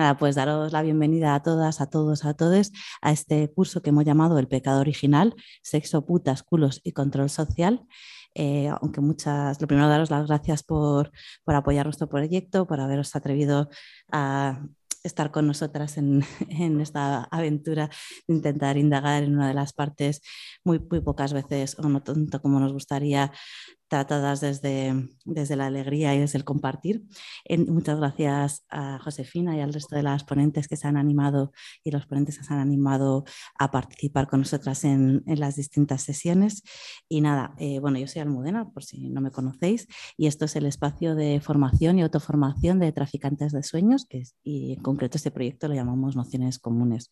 Nada, pues daros la bienvenida a todas, a todos, a todos a este curso que hemos llamado El pecado original, sexo, putas, culos y control social. Eh, aunque muchas, lo primero daros las gracias por, por apoyar nuestro proyecto, por haberos atrevido a estar con nosotras en, en, esta aventura de intentar indagar en una de las partes muy, muy pocas veces o no tanto como nos gustaría tratadas desde, desde la alegría y desde el compartir. muchas gracias a Josefina y al resto de las ponentes que se han animado y los ponentes que se han animado a participar con nosotras en, en las distintas sesiones. Y nada, eh, bueno, yo soy Almudena, por si no me conocéis, y esto es el espacio de formación y autoformación de traficantes de sueños, que y en concreto este proyecto lo llamamos Nociones Comunes.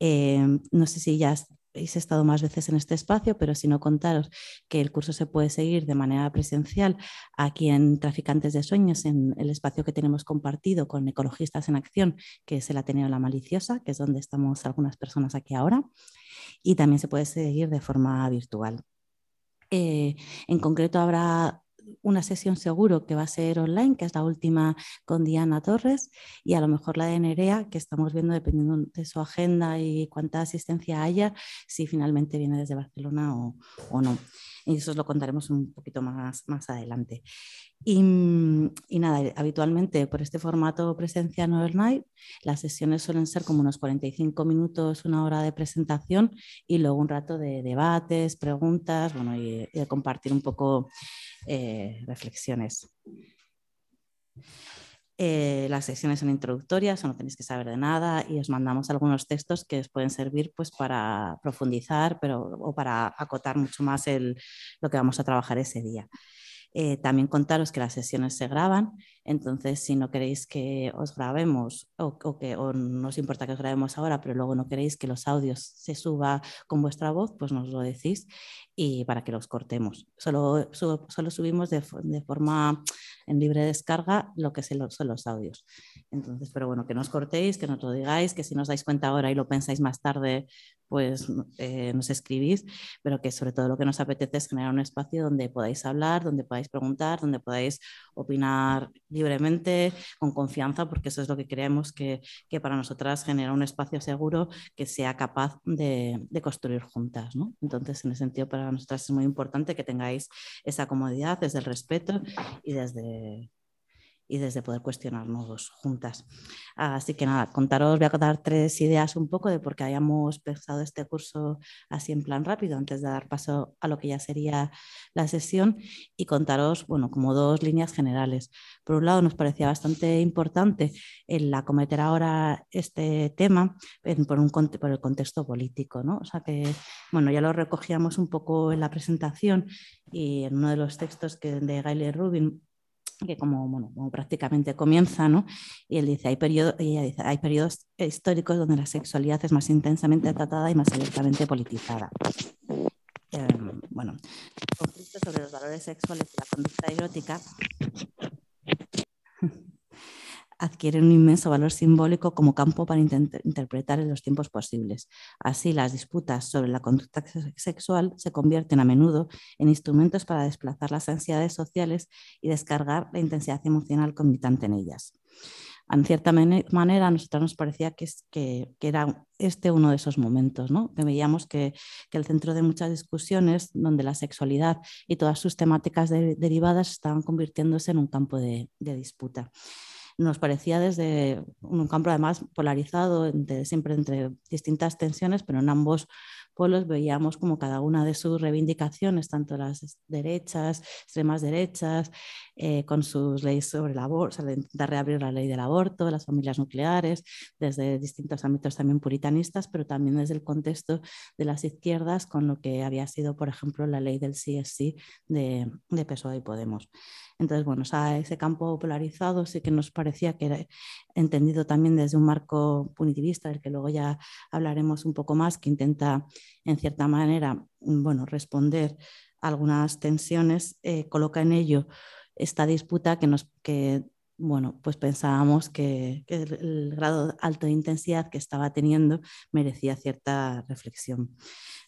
Eh, no sé si ya habéis estado más veces en este espacio, pero si no contaros que el curso se puede seguir de manera presencial aquí en Traficantes de Sueños, en el espacio que tenemos compartido con Ecologistas en Acción, que es el Ateneo La Maliciosa, que es donde estamos algunas personas aquí ahora, y también se puede seguir de forma virtual. Eh, en concreto habrá una sesión seguro que va a ser online, que es la última con Diana Torres, y a lo mejor la de Nerea, que estamos viendo dependiendo de su agenda y cuánta asistencia haya, si finalmente viene desde Barcelona o, o no. Y eso os lo contaremos un poquito más, más adelante. Y, y, nada, habitualmente por este formato presencial overnight, las sesiones suelen ser como unos 45 minutos, una hora de presentación y luego un rato de debates, preguntas, bueno, y, y de compartir un poco eh, reflexiones. Eh, las sesiones son introductorias o no tenéis que saber de nada y os mandamos algunos textos que os pueden servir pues, para profundizar pero, o para acotar mucho más el, lo que vamos a trabajar ese día. Eh, también contaros que las sesiones se graban, entonces si no queréis que os grabemos o, que o no os importa que os grabemos ahora, pero luego no queréis que los audios se suba con vuestra voz, pues nos lo decís y para que los cortemos. Solo, solo subimos de, de, forma en libre descarga lo que son los audios. Entonces, pero bueno, que no os cortéis, que nos lo digáis, que si nos dais cuenta ahora y lo pensáis más tarde, pues eh, nos escribís, pero que sobre todo lo que nos apetece es generar un espacio donde podáis hablar, donde podáis preguntar, donde podáis opinar libremente, con confianza, porque eso es lo que creemos que, que para nosotras genera un espacio seguro que sea capaz de, de construir juntas. ¿no? Entonces, en ese sentido, para nosotras es muy importante que tengáis esa comodidad desde el respeto y desde y desde poder cuestionarnos juntas. Así que nada, contaros, voy a contar tres ideas un poco de por qué hayamos pensado este curso así en plan rápido antes de dar paso a lo que ya sería la sesión y contaros, bueno, como dos líneas generales. Por un lado, nos parecía bastante importante el acometer ahora este tema por, un, por el contexto político, ¿no? O sea que, bueno, ya lo recogíamos un poco en la presentación y en uno de los textos que de Gayle Rubin que como, prácticamente comienza, ¿no? Y él dice, hay, periodo, ella dice, hay periodos históricos donde la sexualidad es más intensamente tratada y más abiertamente politizada. Eh, bueno, conflicto sobre los valores sexuales y la conducta erótica adquieren un inmenso valor simbólico como campo para interpretar en los tiempos posibles. Así, las disputas sobre la conducta sexual se convierten a menudo en instrumentos para desplazar las ansiedades sociales y descargar la intensidad emocional conmitante en ellas. En cierta manera, a nosotros nos parecía que, que, era este uno de esos momentos, ¿no? que veíamos que, que, el centro de muchas discusiones, donde la sexualidad y todas sus temáticas derivadas estaban convirtiéndose en un campo de, de disputa nos parecía desde un campo además polarizado, siempre entre distintas tensiones, pero en ambos polos veíamos como cada una de sus reivindicaciones, tanto las derechas, extremas derechas, eh, con sus leyes sobre el aborto, intentar reabrir la ley del aborto, las familias nucleares, desde distintos ámbitos también puritanistas, pero también desde el contexto de las izquierdas, con lo que había sido, por ejemplo, la ley del CSC de, de PSOE y Podemos. Entonces, bueno, ese campo polarizado sí que nos parecía que era entendido también desde un marco punitivista, del que luego ya hablaremos un poco más, que intenta en cierta manera, bueno, responder algunas tensiones, eh, coloca en ello esta disputa que, nos, que bueno, pues pensábamos que, el, grado alto de intensidad que estaba teniendo merecía cierta reflexión.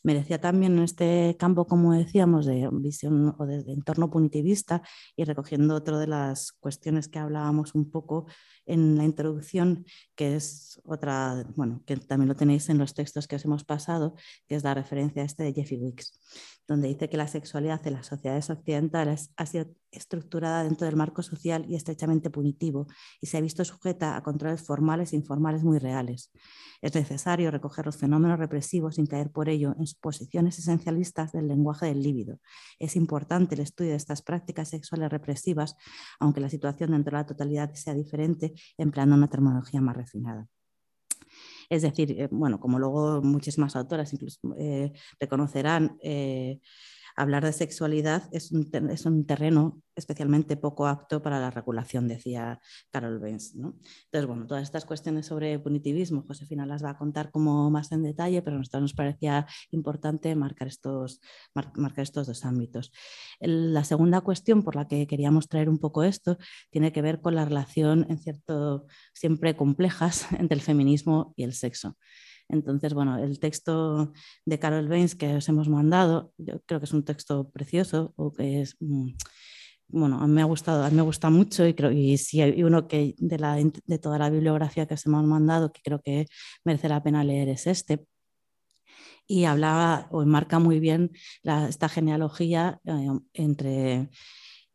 Merecía también en este campo, como decíamos, de visión o de, entorno punitivista y recogiendo otra de las cuestiones que hablábamos un poco en la introducción, que es otra, bueno, que también lo tenéis en los textos que os hemos pasado, que es la referencia a este de Jeffy Wicks, donde dice que la sexualidad en las sociedades occidentales ha sido estructurada dentro del marco social y estrechamente punitivo y se ha visto sujeta a controles formales e informales muy reales. Es necesario recoger los fenómenos represivos sin caer por ello en suposiciones esencialistas del lenguaje del líbido. Es importante el estudio de estas prácticas sexuales represivas, aunque la situación dentro de la totalidad sea diferente, empleando una terminología más refinada. Es decir, eh, bueno, como luego muchísimas autoras eh, reconocerán, eh, hablar de sexualidad es un, terreno especialmente poco apto para la regulación, decía Carol Benz. Entonces, bueno, todas estas cuestiones sobre punitivismo, Josefina las va a contar como más en detalle, pero a nosotros nos parecía importante marcar estos, marcar estos dos ámbitos. La segunda cuestión por la que queríamos traer un poco esto tiene que ver con la relación, en cierto, siempre complejas entre el feminismo y el sexo. Entonces, bueno, el texto de Carol Baines que os hemos mandado, yo creo que es un texto precioso o que es... Mm, bueno, a mí me ha gustado, a mí me gusta mucho y creo y si hay uno que de, la, de toda la bibliografía que os hemos mandado que creo que merece la pena leer es este. Y hablaba o enmarca muy bien esta genealogía eh, entre,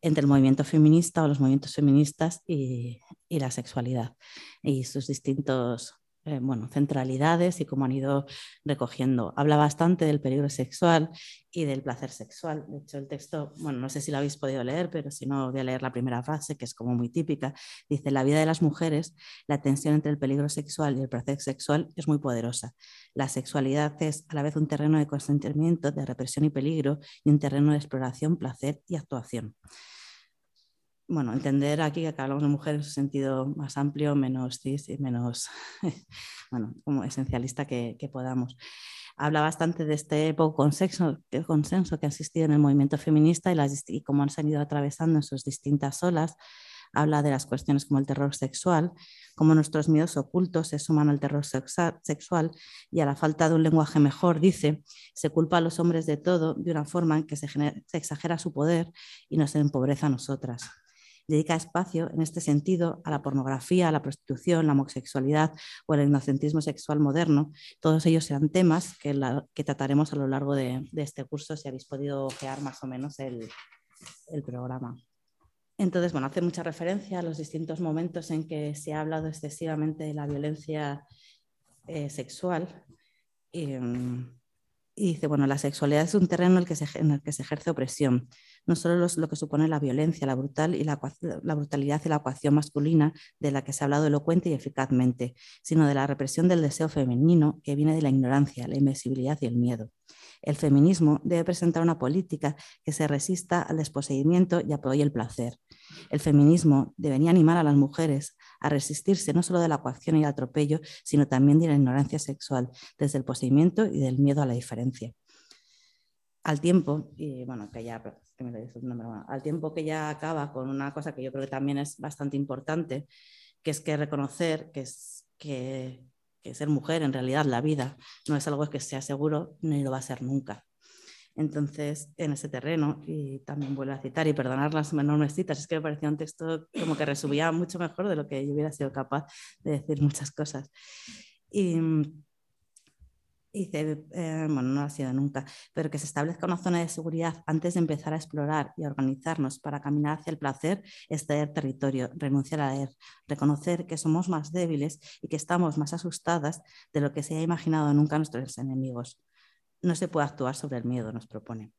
entre el movimiento feminista o los movimientos feministas y, y la sexualidad y sus distintos eh, bueno, centralidades y cómo han ido recogiendo. Habla bastante del peligro sexual y del placer sexual. De hecho, el texto, bueno, no sé si lo habéis podido leer, pero si no, voy a leer la primera frase, que es como muy típica. Dice, la vida de las mujeres, la tensión entre el peligro sexual y el placer sexual es muy poderosa. La sexualidad es a la vez un terreno de consentimiento, de represión y peligro, y un terreno de exploración, placer y actuación bueno, entender aquí que hablamos de mujeres en un sentido más amplio, menos menos, bueno, como esencialista que, podamos. Habla bastante de este poco consenso, consenso que ha existido en el movimiento feminista y, las, y cómo han ido atravesando en sus distintas olas. Habla de las cuestiones como el terror sexual, cómo nuestros miedos ocultos se suman al terror sexual y a la falta de un lenguaje mejor, dice, se culpa a los hombres de todo de una forma en que se, se exagera su poder y nos empobrece a nosotras dedica espacio en este sentido a la pornografía, a la prostitución, la homosexualidad o el inocentismo sexual moderno. Todos ellos serán temas que, trataremos a lo largo de, este curso, si habéis podido ojear más o menos el, programa. Entonces, bueno, hace mucha referencia a los distintos momentos en que se ha hablado excesivamente de la violencia eh, sexual. Y, mm, y, dice, bueno, la sexualidad es un terreno en el que se, en el que se ejerce opresión no solo lo que supone la violencia, la, brutal y la, brutalidad y la ecuación masculina de la que se ha hablado elocuente y eficazmente, sino de la represión del deseo femenino que viene de la ignorancia, la invisibilidad y el miedo. El feminismo debe presentar una política que se resista al desposeimiento y apoye el placer. El feminismo debería animar a las mujeres a resistirse no solo de la coacción y el atropello, sino también de la ignorancia sexual, desde el poseimiento y del miedo a la diferencia. Al tiempo, y bueno, que ya al tiempo que ya acaba con una cosa que yo creo que también es bastante importante, que es que reconocer que, es, que, ser mujer en realidad la vida no es algo que sea seguro ni lo va a ser nunca. Entonces, en ese terreno, y también vuelvo a citar y perdonar las enormes citas, es que me parecía un texto como que resumía mucho mejor de lo que yo hubiera sido capaz de decir muchas cosas. Y, dice, eh, bueno, no ha sido nunca, pero que se establezca una zona de seguridad antes de empezar a explorar y organizarnos para caminar hacia el placer, es ceder territorio, renunciar a él, reconocer que somos más débiles y que estamos más asustadas de lo que se ha imaginado nunca nuestros enemigos. No se puede actuar sobre el miedo, nos propone.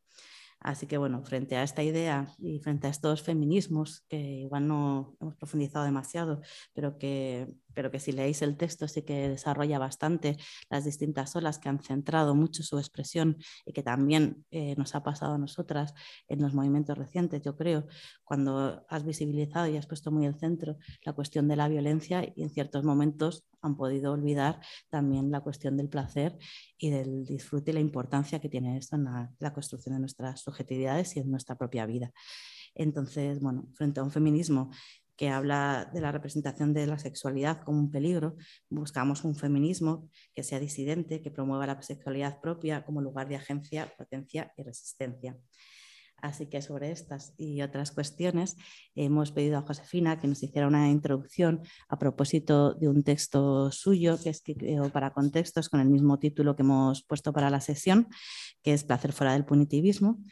Así que bueno, frente a esta idea y frente a estos feminismos que igual no hemos profundizado demasiado, pero que pero que si leéis el texto sí que desarrolla bastante las distintas olas que han centrado mucho su expresión y que también eh, nos ha pasado a nosotras en los movimientos recientes, yo creo, cuando has visibilizado y has puesto muy el centro la cuestión de la violencia y en ciertos momentos han podido olvidar también la cuestión del placer y del disfrute y la importancia que tiene esto en la, la construcción de nuestras subjetividades y en nuestra propia vida. Entonces, bueno, frente a un feminismo que habla de la representación de la sexualidad como un peligro. Buscamos un feminismo que sea disidente, que promueva la sexualidad propia como lugar de agencia, potencia y resistencia. Así que sobre estas y otras cuestiones hemos pedido a Josefina que nos hiciera una introducción a propósito de un texto suyo que escribió para contextos con el mismo título que hemos puesto para la sesión, que es Placer fuera del punitivismo.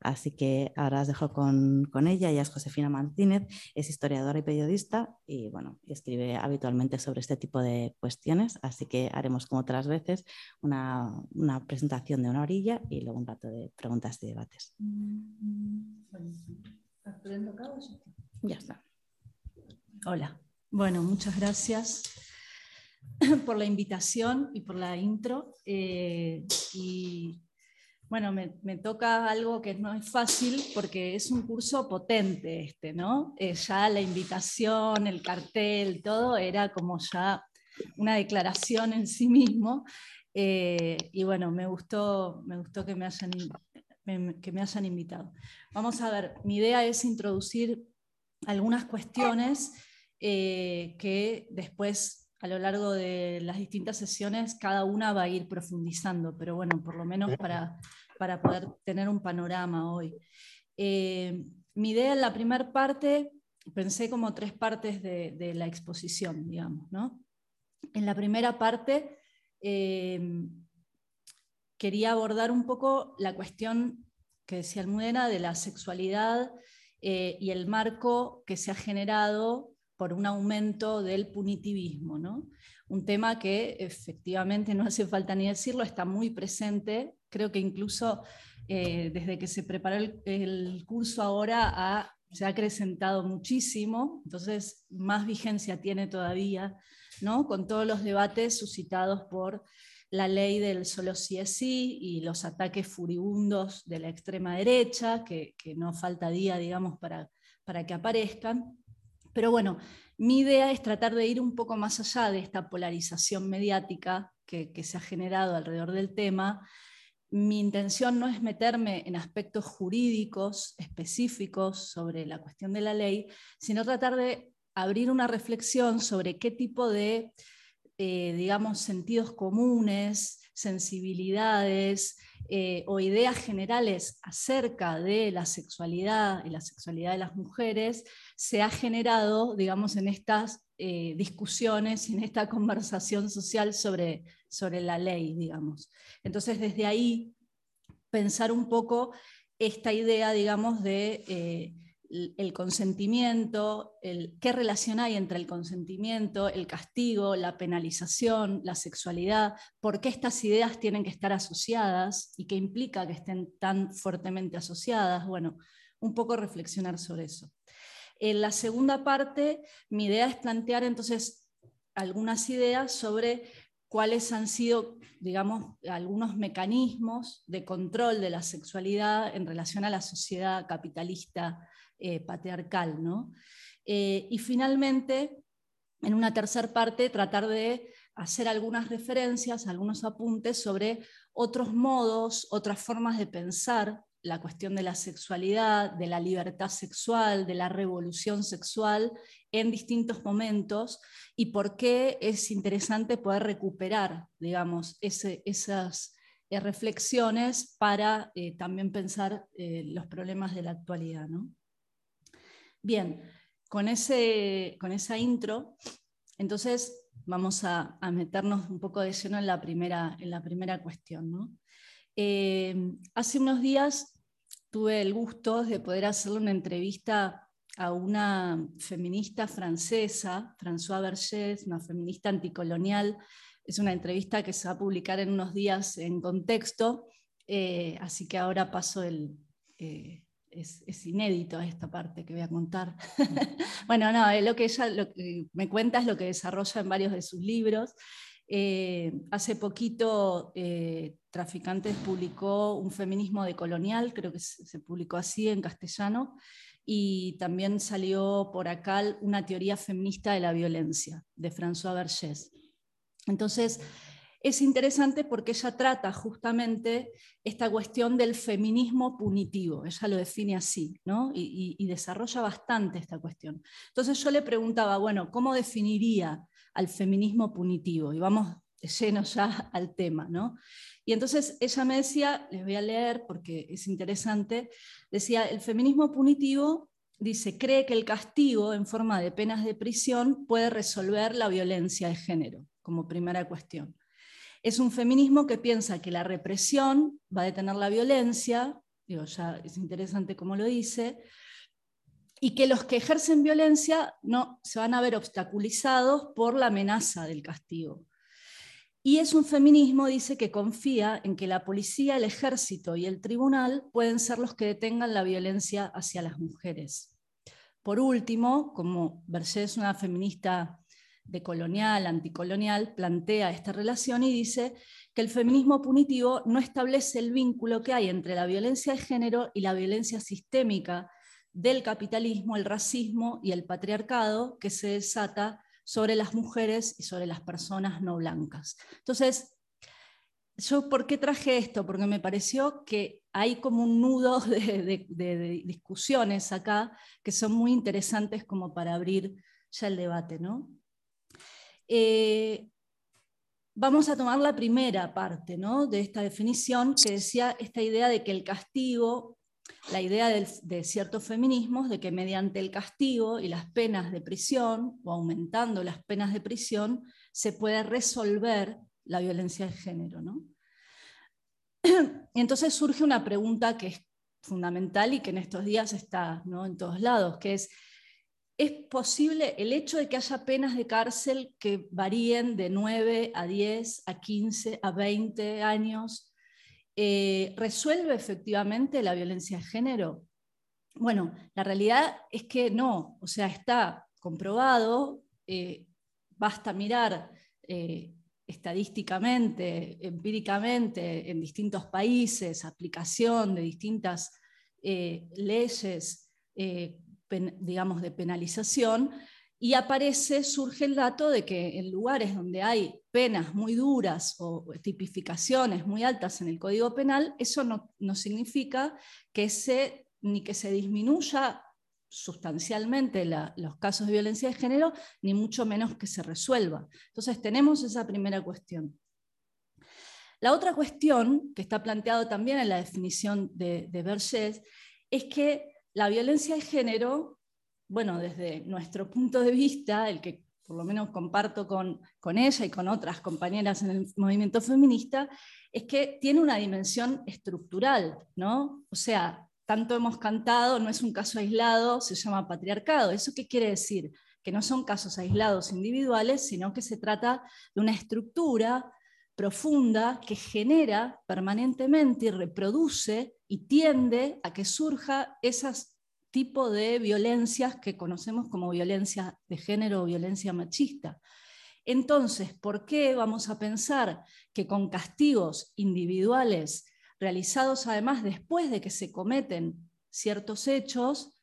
Así que ahora os dejo con, ella. Ella es Josefina Martínez, es historiadora y periodista y bueno, escribe habitualmente sobre este tipo de cuestiones. Así que haremos como otras veces una, presentación de una orilla y luego un rato de preguntas y debates. Ya está. Hola. Bueno, muchas gracias por la invitación y por la intro. Eh, y bueno, me, toca algo que no es fácil porque es un curso potente este, ¿no? Eh, ya la invitación, el cartel, todo era como ya una declaración en sí mismo. Eh, y bueno, me gustó, me gustó que, me hayan, que me hayan invitado. Vamos a ver, mi idea es introducir algunas cuestiones eh, que después a lo largo de las distintas sesiones cada una va a ir profundizando, pero bueno, por lo menos para, para poder tener un panorama hoy. Eh, mi idea en la primera parte, pensé como tres partes de, la exposición, digamos. ¿no? En la primera parte eh, quería abordar un poco la cuestión que decía Almudena de la sexualidad eh, y el marco que se ha generado por un aumento del punitivismo. ¿no? Un tema que efectivamente, no hace falta ni decirlo, está muy presente Creo que incluso eh, desde que se preparó el, curso ahora se ha acrecentado muchísimo, entonces más vigencia tiene todavía, ¿no? con todos los debates suscitados por la ley del solo sí es sí y los ataques furibundos de la extrema derecha, que, no falta día, digamos, para, para que aparezcan. Pero bueno, mi idea es tratar de ir un poco más allá de esta polarización mediática que, que se ha generado alrededor del tema mi intención no es meterme en aspectos jurídicos específicos sobre la cuestión de la ley, sino tratar de abrir una reflexión sobre qué tipo de, eh, digamos, sentidos comunes, sensibilidades eh, o ideas generales acerca de la sexualidad y la sexualidad de las mujeres se ha generado, digamos, en estas eh, discusiones y en esta conversación social sobre, sobre la ley, digamos. Entonces, desde ahí, pensar un poco esta idea, digamos, de eh, el consentimiento, el, qué relación hay entre el consentimiento, el castigo, la penalización, la sexualidad, por qué estas ideas tienen que estar asociadas y qué implica que estén tan fuertemente asociadas. Bueno, un poco reflexionar sobre eso. En la segunda parte, mi idea es plantear entonces algunas ideas sobre cuáles han sido, digamos, algunos mecanismos de control de la sexualidad en relación a la sociedad capitalista eh, patriarcal. ¿no? Eh, y finalmente, en una tercera parte, tratar de hacer algunas referencias, algunos apuntes sobre otros modos, otras formas de pensar la cuestión de la sexualidad, de la libertad sexual, de la revolución sexual en distintos momentos y por qué es interesante poder recuperar, digamos, esas eh, reflexiones para eh, también pensar eh, los problemas de la actualidad. Bien, con, ese, con esa intro, entonces vamos a, meternos un poco de lleno en la primera, en la primera cuestión. ¿no? Hace unos días tuve el gusto de poder hacerle una entrevista a una feminista francesa, François Vergès, una feminista anticolonial. Es una entrevista que se va a publicar en unos días en contexto, eh, así que ahora paso el, eh, es, inédito esta parte que voy a contar. bueno, no, eh, lo que ella me cuenta es lo que desarrolla en varios de sus libros. Hace poquito Traficantes publicó un feminismo decolonial, creo que se, publicó así en castellano, y también salió por acá una teoría feminista de la violencia, de François Vergés. Entonces, es interesante porque ella trata justamente esta cuestión del feminismo punitivo, ella lo define así, ¿no? y, y, desarrolla bastante esta cuestión. Entonces yo le preguntaba, bueno, ¿cómo definiría al feminismo punitivo? Y vamos lleno ya al tema, ¿no? Y entonces ella me decía, les voy a leer porque es interesante, decía, el feminismo punitivo dice, cree que el castigo en forma de penas de prisión puede resolver la violencia de género, como primera cuestión. Es un feminismo que piensa que la represión va a detener la violencia, digo, ya es interesante cómo lo dice, y que los que ejercen violencia no se van a ver obstaculizados por la amenaza del castigo. Y es un feminismo, dice, que confía en que la policía, el ejército y el tribunal pueden ser los que detengan la violencia hacia las mujeres. Por último, como Vergés es una feminista decolonial, anticolonial, plantea esta relación y dice que el feminismo punitivo no establece el vínculo que hay entre la violencia de género y la violencia sistémica del capitalismo, el racismo y el patriarcado que se desata sobre las mujeres y sobre las personas no blancas. Entonces, yo, ¿por qué traje esto? Porque me pareció que hay como un nudo de, discusiones acá que son muy interesantes como para abrir ya el debate. ¿no? Eh, vamos a tomar la primera parte ¿no? de esta definición que decía esta idea de que el castigo, la idea de ciertos feminismos, de que mediante el castigo y las penas de prisión, o aumentando las penas de prisión, se puede resolver la violencia de género. ¿no? Entonces surge una pregunta que es fundamental y que en estos días está ¿no? en todos lados, que es, es posible el hecho de que haya penas de cárcel que varíen de 9 a 10, a 15, a 20 años, eh, ¿resuelve efectivamente la violencia de género? Bueno, la realidad es que no, o sea, está comprobado, eh, basta mirar eh, estadísticamente, empíricamente, en distintos países, aplicación de distintas leyes digamos, de penalización, y aparece, surge el dato de que en lugares donde hay penas muy duras o tipificaciones muy altas en el Código Penal, eso no, no significa que se, ni que se disminuya sustancialmente los casos de violencia de género, ni mucho menos que se resuelva. Entonces tenemos esa primera cuestión. La otra cuestión, que está planteado también en la definición de, de Berger, es que la violencia de género, bueno, desde nuestro punto de vista, el que por lo menos comparto con, con ella y con otras compañeras en el movimiento feminista, es que tiene una dimensión estructural, ¿no? O sea, tanto hemos cantado, no es un caso aislado, se llama patriarcado. ¿Eso qué quiere decir? Que no son casos aislados individuales, sino que se trata de una estructura profunda que genera permanentemente y reproduce y tiende a que surja ese tipo de violencias que conocemos como violencia de género o violencia machista. Entonces, ¿por qué vamos a pensar que con castigos individuales realizados además después de que se cometen ciertos hechos,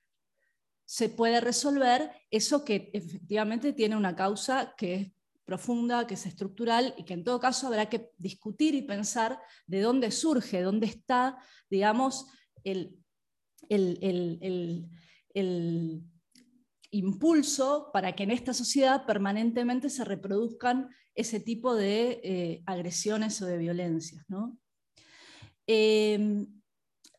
se puede resolver eso que efectivamente tiene una causa que es profunda, que es estructural y que en todo caso habrá que discutir y pensar de dónde surge, dónde está, digamos, el, impulso para que en esta sociedad permanentemente se reproduzcan ese tipo de eh, agresiones o de violencias. Em,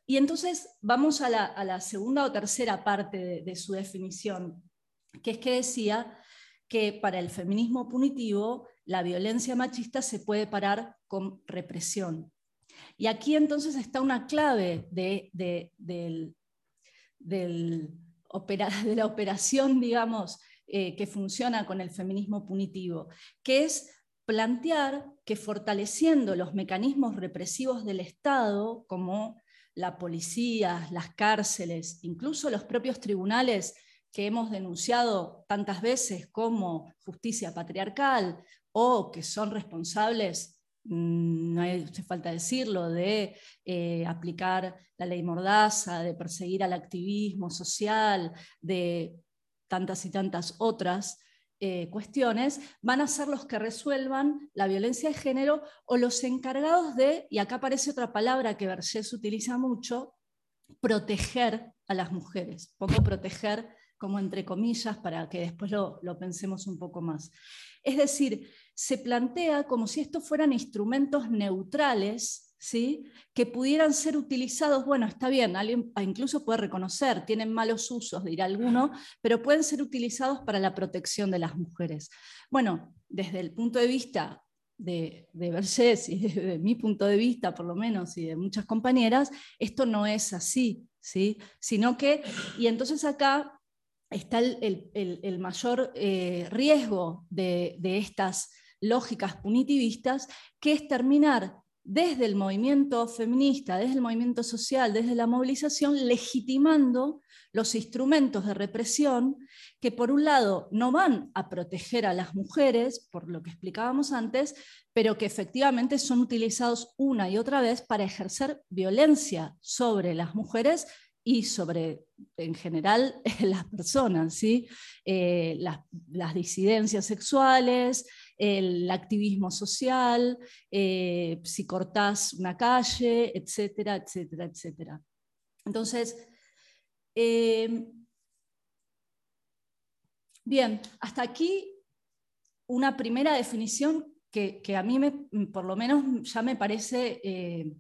y entonces vamos a la, segunda o tercera parte de su definición, que es que decía que para el feminismo punitivo la violencia machista se puede parar con represión. Y aquí entonces está una clave de, la operación, digamos, eh, que funciona con el feminismo punitivo, que es plantear que fortaleciendo los mecanismos represivos del Estado, como la policía, las cárceles, incluso los propios tribunales que hemos denunciado tantas veces como justicia patriarcal o que son responsables, no hace falta decirlo, de eh, aplicar la ley Mordaza, de perseguir al activismo social, de tantas y tantas otras, eh, cuestiones van a ser los que resuelvan la violencia de género o los encargados de, y acá aparece otra palabra que Vergés utiliza mucho, proteger a las mujeres. Pongo proteger como entre comillas para que después lo, pensemos un poco más. Es decir, se plantea como si estos fueran instrumentos neutrales ¿sí? que pudieran ser utilizados, bueno, está bien, alguien incluso puede reconocer, tienen malos usos, dirá alguno, pero pueden ser utilizados para la protección de las mujeres. Bueno, desde el punto de vista de, de y desde mi punto de vista, por lo menos, y de muchas compañeras, esto no es así, ¿sí? sino que, y entonces acá está el, mayor eh, riesgo de, de estas lógicas punitivistas, que es terminar desde el movimiento feminista, desde el movimiento social, desde la movilización, legitimando los instrumentos de represión que por un lado no van a proteger a las mujeres, por lo que explicábamos antes, pero que efectivamente son utilizados una y otra vez para ejercer violencia sobre las mujeres y sobre, en general, las personas, ¿sí? Eh, las disidencias sexuales, el activismo social, eh, si cortás una calle, etcétera, etcétera, etcétera. Entonces, eh, bien, hasta aquí una primera definición que, a mí me, por lo menos ya me parece eh,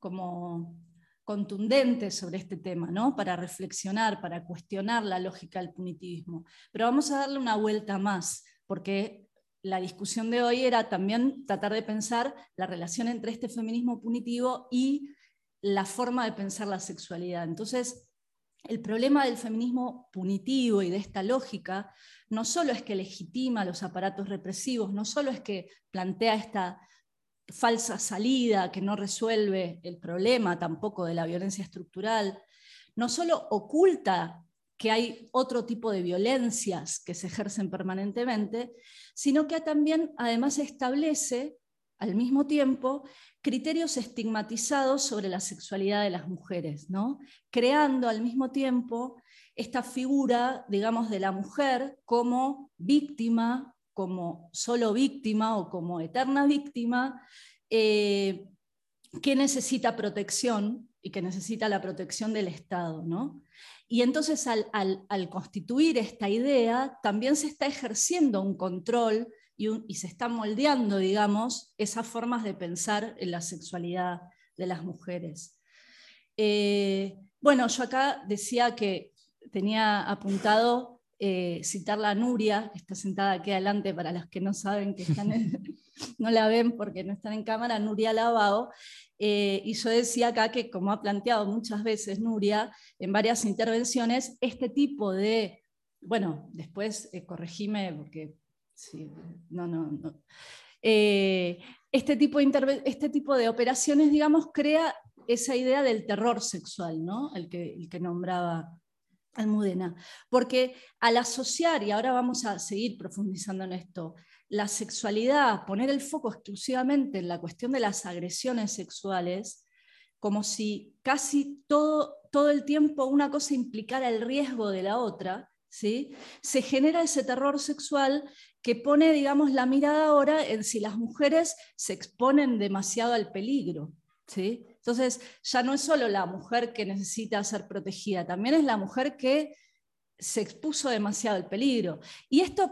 como contundente sobre este tema, ¿no? para reflexionar, para cuestionar la lógica del punitivismo. Pero vamos a darle una vuelta más, porque la discusión de hoy era también tratar de pensar la relación entre este feminismo punitivo y la forma de pensar la sexualidad. Entonces, el problema del feminismo punitivo y de esta lógica no solo es que legitima los aparatos represivos, no solo es que plantea esta falsa salida que no resuelve el problema tampoco de la violencia estructural, no solo oculta que hay otro tipo de violencias que se ejercen permanentemente, sino que también además establece al mismo tiempo criterios estigmatizados sobre la sexualidad de las mujeres, ¿no? creando al mismo tiempo esta figura, digamos, de la mujer como víctima, como solo víctima o como eterna víctima, eh, que necesita protección y que necesita la protección del Estado. ¿no? Y entonces al, constituir esta idea, también se está ejerciendo un control y, se está moldeando, digamos, esas formas de pensar en la sexualidad de las mujeres. Eh, bueno, yo acá decía que tenía apuntado eh, citar la Nuria, que está sentada aquí adelante para los que no saben que están no la ven porque no están en cámara, Nuria Lavao, eh, y yo decía acá que, como ha planteado muchas veces Nuria en varias intervenciones, este tipo de, bueno, después eh, corregime porque, sí, no, no, no. Eh, este, tipo de este tipo de operaciones, digamos, crea esa idea del terror sexual, ¿no? el, que, el que nombraba Almudena. Porque al asociar, y ahora vamos a seguir profundizando en esto, la sexualidad, poner el foco exclusivamente en la cuestión de las agresiones sexuales, como si casi todo, todo el tiempo una cosa implicara el riesgo de la otra, ¿sí? se genera ese terror sexual que pone, digamos, la mirada ahora en si las mujeres se exponen demasiado al peligro. ¿sí? Entonces, ya no es solo la mujer que necesita ser protegida, también es la mujer que se expuso demasiado al peligro. Y esto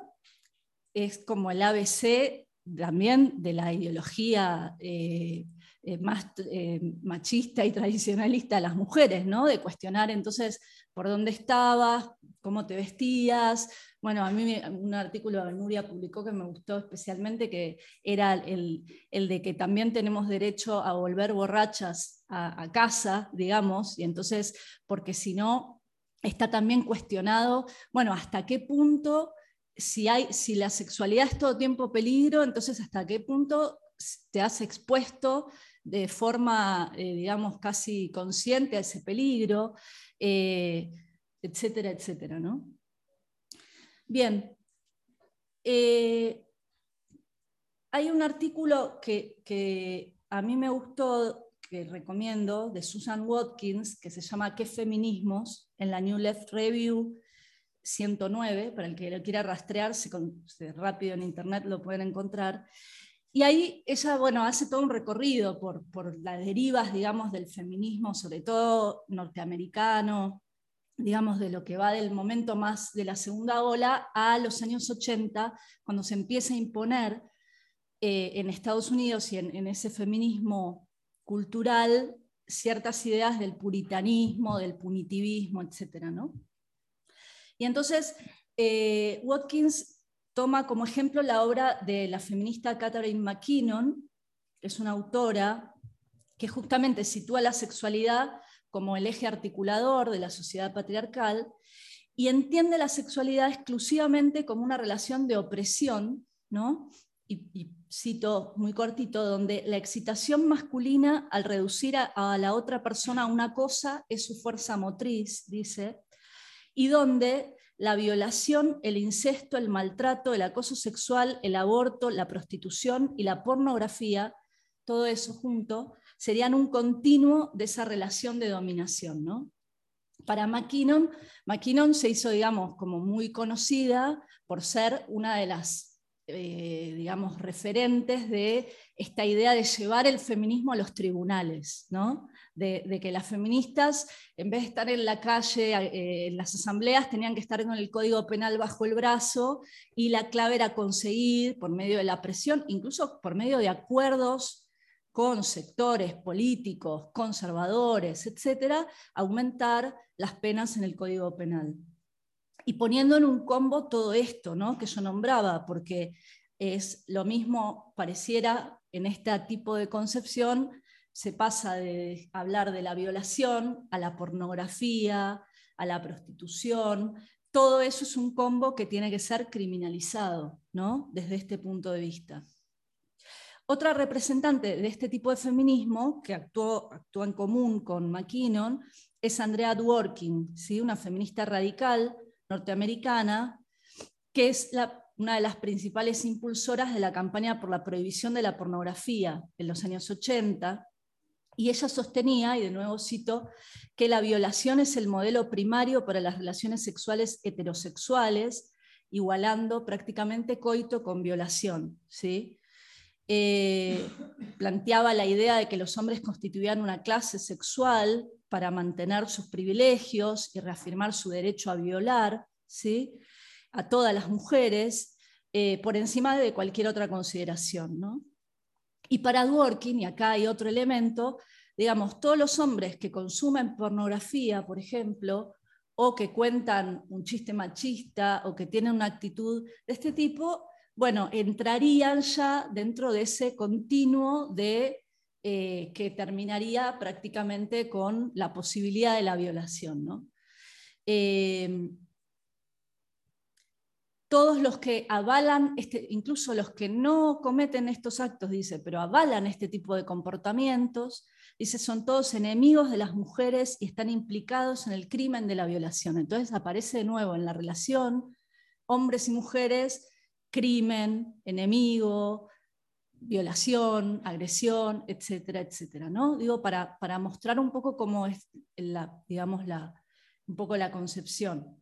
es como el ABC también de la ideología eh, eh, más eh, machista y tradicionalista de las mujeres, ¿no? de cuestionar entonces por dónde estabas, cómo te vestías. Bueno, a mí un artículo de Nuria publicó que me gustó especialmente, que era el, de que también tenemos derecho a volver borrachas a, a casa, digamos, y entonces, porque si no, está también cuestionado, bueno, hasta qué punto si, hay, si la sexualidad es todo tiempo peligro, entonces hasta qué punto te has expuesto de forma, eh, digamos, casi consciente a ese peligro, eh, etcétera, etcétera, ¿no? Bien. Eh, hay un artículo que, a mí me gustó, que recomiendo, de Susan Watkins, que se llama ¿Qué feminismos? en la New Left Review 109, para el que lo quiera rastrear, rápido en internet lo pueden encontrar. Y ahí ella, bueno, hace todo un recorrido por, por las derivas, digamos, del feminismo, sobre todo norteamericano, digamos, de lo que va del momento más de la segunda ola a los años 80, cuando se empieza a imponer eh, en Estados Unidos y en, ese feminismo cultural ciertas ideas del puritanismo, del punitivismo, etc. ¿no? Y entonces, eh, Watkins toma como ejemplo la obra de la feminista Catherine McKinnon, que es una autora que justamente sitúa la sexualidad como el eje articulador de la sociedad patriarcal y entiende la sexualidad exclusivamente como una relación de opresión, ¿no? y, cito muy cortito, donde la excitación masculina al reducir a, a la otra persona a una cosa es su fuerza motriz, dice, y donde la violación, el incesto, el maltrato, el acoso sexual, el aborto, la prostitución y la pornografía, todo eso junto, serían un continuo de esa relación de dominación. ¿no? Para McKinnon, McKinnon se hizo, digamos, como muy conocida por ser una de las, eh, digamos, referentes de esta idea de llevar el feminismo a los tribunales, ¿no? de, que las feministas, en vez de estar en la calle, eh, en las asambleas, tenían que estar con el Código Penal bajo el brazo y la clave era conseguir, por medio de la presión, incluso por medio de acuerdos con sectores políticos, conservadores, etcétera, aumentar las penas en el Código Penal. Y poniendo en un combo todo esto ¿no? que yo nombraba, porque es lo mismo, pareciera en este tipo de concepción, se pasa de hablar de la violación a la pornografía, a la prostitución. Todo eso es un combo que tiene que ser criminalizado, ¿no? Desde este punto de vista. Otra representante de este tipo de feminismo que actuó, en común con McKinnon es Andrea Dworkin, una feminista radical norteamericana, que es una de las principales impulsoras de la campaña por la prohibición de la pornografía en los años 80, y ella sostenía, y de nuevo cito, que la violación es el modelo primario para las relaciones sexuales heterosexuales, igualando prácticamente coito con violación. ¿sí? Eh, planteaba la idea de que los hombres constituían una clase sexual para mantener sus privilegios y reafirmar su derecho a violar ¿sí? a todas las mujeres eh, por encima de cualquier otra consideración. ¿no? Y para Dworkin, y acá hay otro elemento, digamos, todos los hombres que consumen pornografía, por ejemplo, o que cuentan un chiste machista o que tienen una actitud de este tipo, bueno, entrarían ya dentro de ese continuo de eh, que terminaría prácticamente con la posibilidad de la violación. ¿no? Eh, todos los que avalan, este, incluso los que no cometen estos actos, dice, pero avalan este tipo de comportamientos, dice, son todos enemigos de las mujeres y están implicados en el crimen de la violación. Entonces aparece de nuevo en la relación hombres y mujeres, crimen, enemigo, violación, agresión, etcétera, etcétera. ¿no? Digo, para, para mostrar un poco cómo es la, digamos, la, un poco la concepción.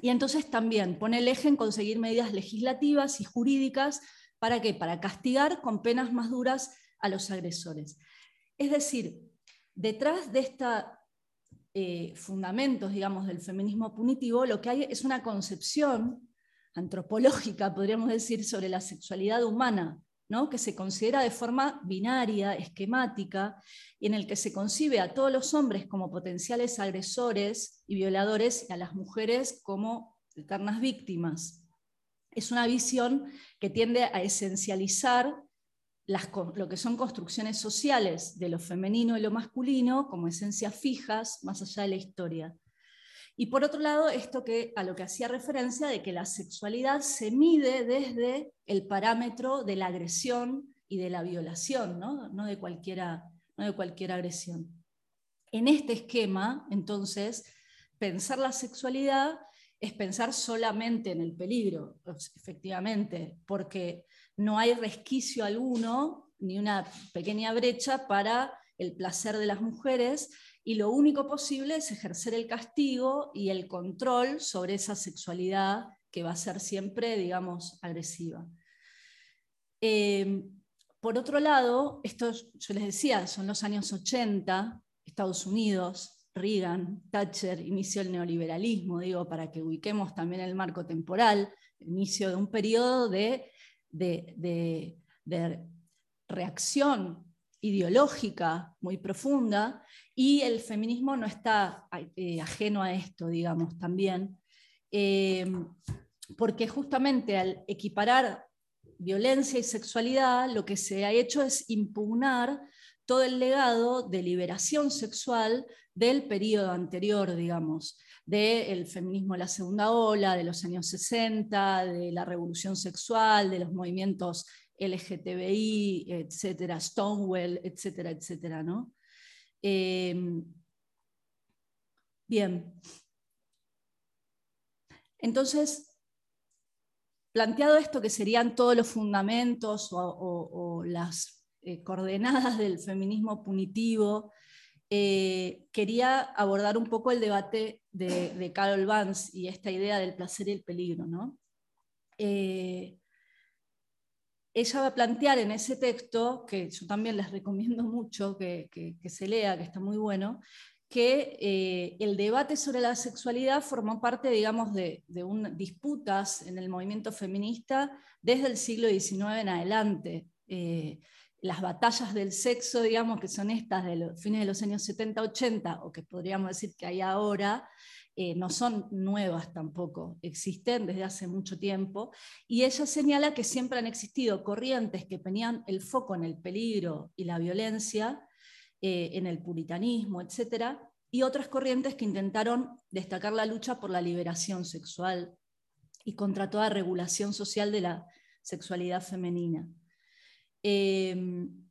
Y entonces también pone el eje en conseguir medidas legislativas y jurídicas para qué? Para castigar con penas más duras a los agresores. Es decir, detrás de estos eh, fundamentos, digamos, del feminismo punitivo, lo que hay es una concepción antropológica, podríamos decir, sobre la sexualidad humana, que se considera de forma binaria, esquemática, y en el que se concibe a todos los hombres como potenciales agresores y violadores y a las mujeres como eternas víctimas. Es una visión que tiende a esencializar lo que son construcciones sociales de lo femenino y lo masculino como esencias fijas más allá de la historia. Y por otro lado, esto que, a lo que hacía referencia de que la sexualidad se mide desde el parámetro de la agresión y de la violación, ¿no? De cualquiera, no de cualquier agresión. En este esquema, entonces, pensar la sexualidad es pensar solamente en el peligro, efectivamente, porque no hay resquicio alguno ni una pequeña brecha para el placer de las mujeres y lo único posible es ejercer el castigo y el control sobre esa sexualidad que va a ser siempre, digamos, agresiva. Eh, por otro lado, esto yo les decía, son los años 80, Estados Unidos, Reagan, Thatcher, inicio del neoliberalismo, digo, para que ubiquemos también el marco temporal, inicio de un periodo de, de, reacción ideológica muy profunda, y el feminismo no está eh, ajeno a esto, digamos, también, eh, porque justamente al equiparar violencia y sexualidad, lo que se ha hecho es impugnar todo el legado de liberación sexual del periodo anterior, digamos, del feminismo de la segunda ola, de los años 60, de la revolución sexual, de los movimientos LGTBI, etcétera, Stonewall, etcétera, etcétera, ¿no? Em, bien. Entonces, planteado esto que serían todos los fundamentos o las eh, coordenadas del feminismo punitivo, eh, quería abordar un poco el debate de, Carol Vance y esta idea del placer y el peligro. ¿no? Eh, ella va a plantear en ese texto, que yo también les recomiendo mucho que, se lea, que está muy bueno, que el debate sobre la sexualidad formó parte, digamos, de, disputas en el movimiento feminista desde el siglo XIX en adelante. Las batallas del sexo, digamos, que son estas de los fines de los años 70-80, o que podríamos decir que hay ahora, eh, no son nuevas tampoco, existen desde hace mucho tiempo, y ella señala que siempre han existido corrientes que ponían el foco en el peligro y la violencia, eh, en el puritanismo, etc., y otras corrientes que intentaron destacar la lucha por la liberación sexual y contra toda regulación social de la sexualidad femenina. Em,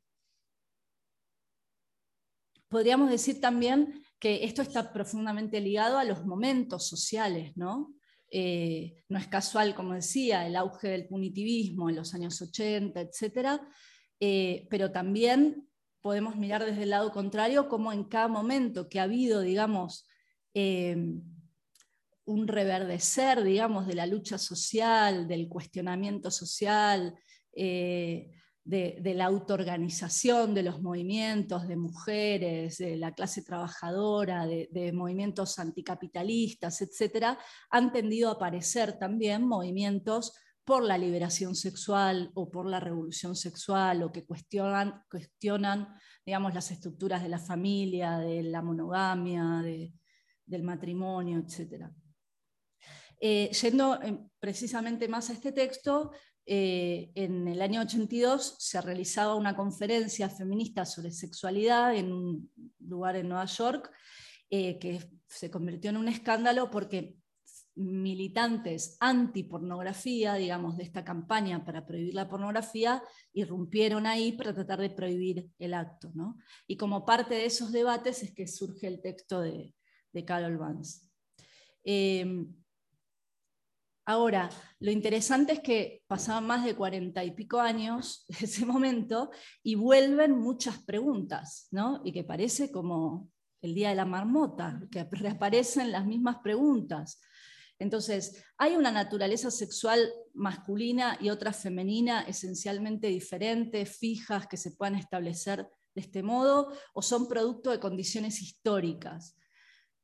podríamos decir también que esto está profundamente ligado a los momentos sociales, ¿no? Eh, no es casual, como decía, el auge del punitivismo en los años 80, etc. Eh, pero también podemos mirar desde el lado contrario cómo en cada momento que ha habido, digamos, em, un reverdecer, digamos, de la lucha social, del cuestionamiento social, eh, de, la autoorganización de los movimientos de mujeres, de la clase trabajadora, de, movimientos anticapitalistas, etc., han tendido a aparecer también movimientos por la liberación sexual o por la revolución sexual o que cuestionan, cuestionan digamos, las estructuras de la familia, de la monogamia, del matrimonio, etc. Eh, yendo eh, precisamente más a este texto, eh, en el año 82 se realizaba una conferencia feminista sobre sexualidad en un lugar en Nueva York, eh, que se convirtió en un escándalo porque militantes anti-pornografía, digamos, de esta campaña para prohibir la pornografía, irrumpieron ahí para tratar de prohibir el acto. Y como parte de esos debates es que surge el texto de, Carol Vance. Eh, Ahora, lo interesante es que pasaban más de cuarenta y pico años de ese momento y vuelven muchas preguntas, ¿no? Y que parece como el día de la marmota, que reaparecen las mismas preguntas. Entonces, ¿hay una naturaleza sexual masculina y otra femenina esencialmente diferentes, fijas, que se puedan establecer de este modo, o son producto de condiciones históricas?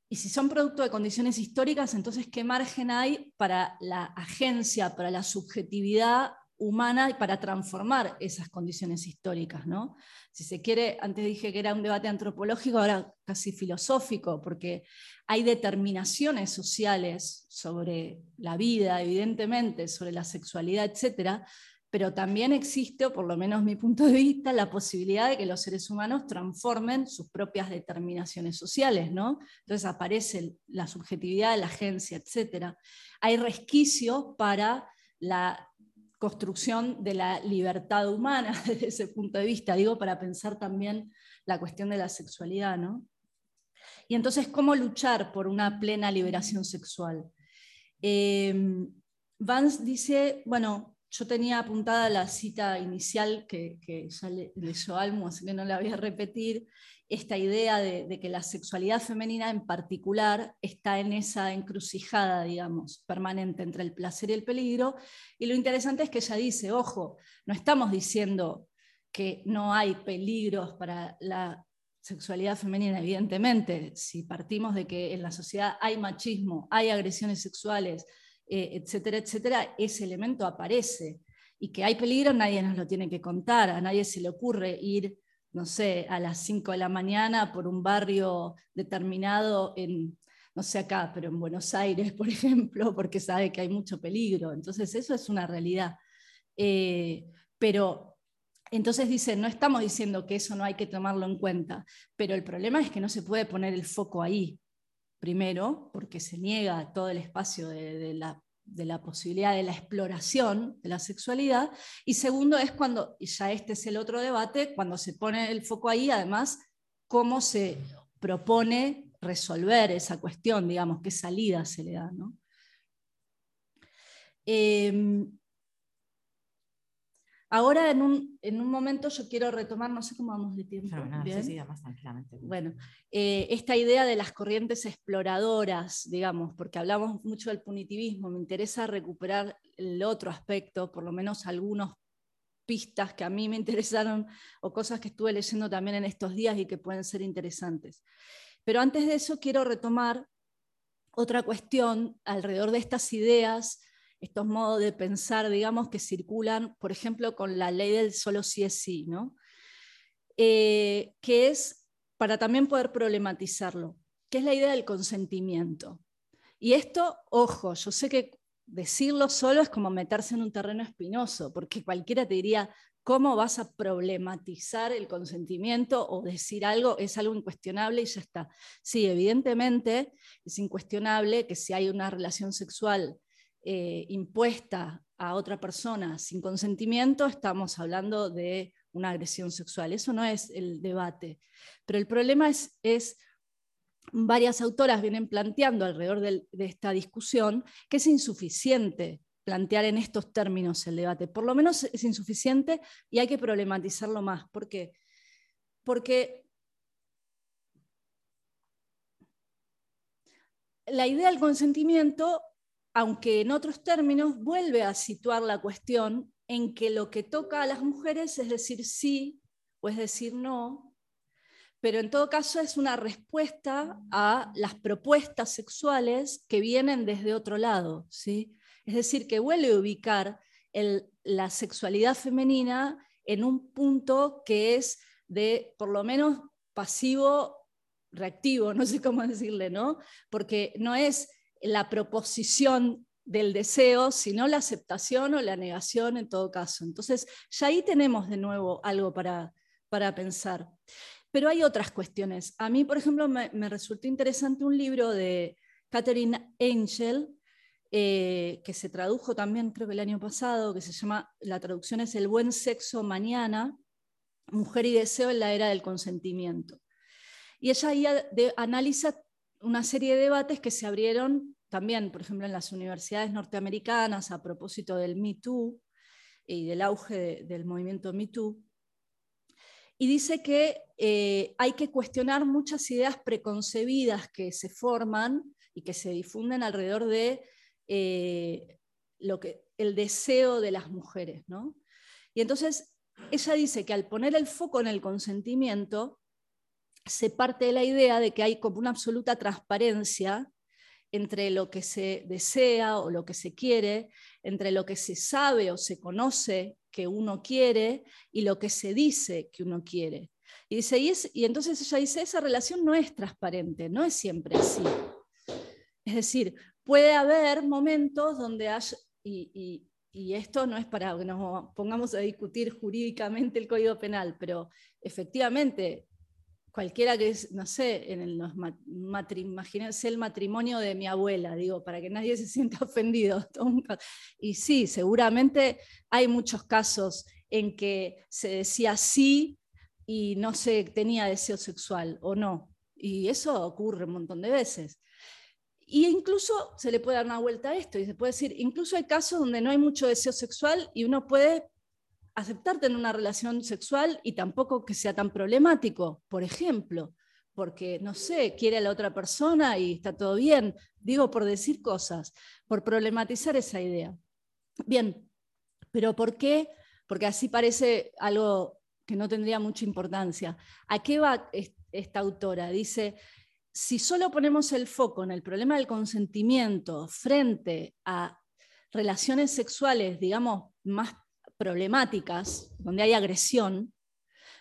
Y si son producto de condiciones históricas, entonces, ¿qué margen hay para la agencia, para la subjetividad humana y para transformar esas condiciones históricas? ¿no? Si se quiere, antes dije que era un debate antropológico, ahora casi filosófico, porque hay determinaciones sociales sobre la vida, evidentemente, sobre la sexualidad, etcétera, pero también existe, o por lo menos mi punto de vista, la posibilidad de que los seres humanos transformen sus propias determinaciones sociales, ¿no? Entonces aparece la subjetividad la agencia, etc. Hay resquicio para la construcción de la libertad humana desde ese punto de vista, digo, para pensar también la cuestión de la sexualidad, ¿no? Y entonces, ¿cómo luchar por una plena liberación sexual? Em, Vance dice, bueno, yo tenía apuntada la cita inicial que, ya leyó Almo, así que no la voy a repetir, esta idea de, que la sexualidad femenina en particular está en esa encrucijada, digamos, permanente entre el placer y el peligro. Y lo interesante es que ella dice, ojo, no estamos diciendo que no hay peligros para la sexualidad femenina, evidentemente, si partimos de que en la sociedad hay machismo, hay agresiones sexuales, eh, etcétera, etcétera, ese elemento aparece. Y que hay peligro nadie nos lo tiene que contar, a nadie se le ocurre ir no sé, a las 5 de la mañana por un barrio determinado en, no sé acá, pero en Buenos Aires, por ejemplo, porque sabe que hay mucho peligro. Entonces, eso es una realidad. Eh, pero entonces dice, no estamos diciendo que eso no hay que tomarlo en cuenta, pero el problema es que no se puede poner el foco ahí, primero, porque se niega todo el espacio de la posibilidad de la exploración de la sexualidad, y segundo es cuando, y ya este es el otro debate, cuando se pone el foco ahí, además, cómo se propone resolver esa cuestión, digamos, qué salida se le da. ¿no? Em, Ahora, en un, en un, momento, yo quiero retomar, no sé cómo vamos de tiempo. más tranquilamente. Bueno, eh, esta idea de las corrientes exploradoras, digamos, porque hablamos mucho del punitivismo, me interesa recuperar el otro aspecto, por lo menos algunas pistas que a mí me interesaron o cosas que estuve leyendo también en estos días y que pueden ser interesantes. Pero antes de eso, quiero retomar otra cuestión alrededor de estas ideas estos modos de pensar, digamos, que circulan, por ejemplo, con la ley del solo sí es sí, ¿no? Eh, que es para también poder problematizarlo, que es la idea del consentimiento. Y esto, ojo, yo sé que decirlo solo es como meterse en un terreno espinoso, porque cualquiera te diría, ¿cómo vas a problematizar el consentimiento o decir algo? Es algo incuestionable y ya está. Sí, evidentemente es incuestionable que si hay una relación sexual eh, impuesta a otra persona sin consentimiento, estamos hablando de una agresión sexual. Eso no es el debate. Pero el problema es, es varias autoras vienen planteando alrededor de, esta discusión que es insuficiente plantear en estos términos el debate. Por lo menos es insuficiente y hay que problematizarlo más. ¿Por qué? Porque la idea del consentimiento aunque en otros términos vuelve a situar la cuestión en que lo que toca a las mujeres es decir sí o es decir no, pero en todo caso es una respuesta a las propuestas sexuales que vienen desde otro lado. ¿sí? Es decir, que vuelve a ubicar la sexualidad femenina en un punto que es de, por lo menos, pasivo reactivo, no sé cómo decirle, ¿no? Porque no es la proposición del deseo, sino la aceptación o la negación en todo caso. Entonces, ya ahí tenemos de nuevo algo para, para pensar. Pero hay otras cuestiones. A mí, por ejemplo, me, resultó interesante un libro de Catherine Angel, eh, que se tradujo también, creo que el año pasado, que se llama, la traducción es El buen sexo mañana, mujer y deseo en la era del consentimiento. Y ella ahí analiza una serie de debates que se abrieron también, por ejemplo, en las universidades norteamericanas a propósito del Me Too y del auge del movimiento Me Too. Y dice que eh, hay que cuestionar muchas ideas preconcebidas que se forman y que se difunden alrededor de eh, lo que, el deseo de las mujeres. ¿no? Y entonces ella dice que al poner el foco en el consentimiento, se parte de la idea de que hay como una absoluta transparencia entre lo que se desea o lo que se quiere, entre lo que se sabe o se conoce que uno quiere y lo que se dice que uno quiere. Y, dice, y, entonces ella dice, esa relación no es transparente, no es siempre así. Es decir, puede haber momentos donde hay, y, y esto no es para que nos pongamos a discutir jurídicamente el Código Penal, pero efectivamente cualquiera que es, no sé, en el, imagínense el matrimonio de mi abuela, digo, para que nadie se sienta ofendido. Y sí, seguramente hay muchos casos en que se decía sí y no se tenía deseo sexual o no. Y eso ocurre un montón de veces. Y incluso se le puede dar una vuelta a esto y se puede decir, incluso hay casos donde no hay mucho deseo sexual y uno puede aceptar tener una relación sexual y tampoco que sea tan problemático, por ejemplo, porque, no sé, quiere a la otra persona y está todo bien. Digo por decir cosas, por problematizar esa idea. Bien, pero ¿por qué? Porque así parece algo que no tendría mucha importancia. ¿A qué va esta autora? Dice, si solo ponemos el foco en el problema del consentimiento frente a relaciones sexuales, digamos, más problemáticas, donde hay agresión,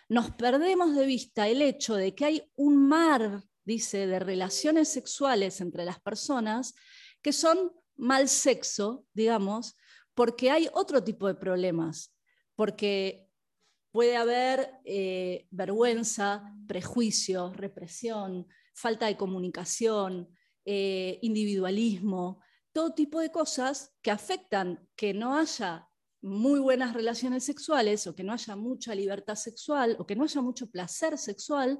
nos perdemos de vista el hecho de que hay un mar, dice, de relaciones sexuales entre las personas que son mal sexo, digamos, porque hay otro tipo de problemas, porque puede haber eh, vergüenza, prejuicio, represión, falta de comunicación, eh, individualismo, todo tipo de cosas que afectan que no haya muy buenas relaciones sexuales o que no haya mucha libertad sexual o que no haya mucho placer sexual,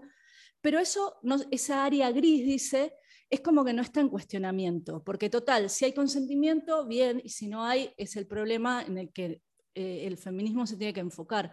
pero eso, esa área gris, dice, es como que no está en cuestionamiento, porque total, si hay consentimiento, bien, y si no hay, es el problema en el que eh, el feminismo se tiene que enfocar.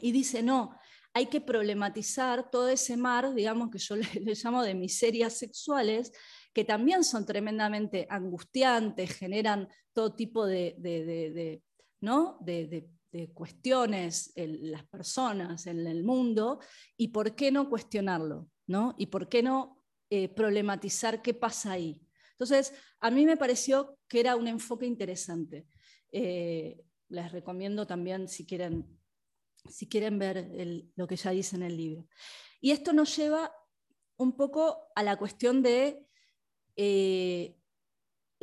Y dice, no, hay que problematizar todo ese mar, digamos que yo le, llamo de miserias sexuales, que también son tremendamente angustiantes, generan todo tipo de, ¿no? de, cuestiones en las personas, en el mundo, y por qué no cuestionarlo, ¿no? y por qué no eh, problematizar qué pasa ahí. Entonces, a mí me pareció que era un enfoque interesante. Eh, les recomiendo también si quieren si quieren ver lo que ya dice en el libro. Y esto nos lleva un poco a la cuestión de eh,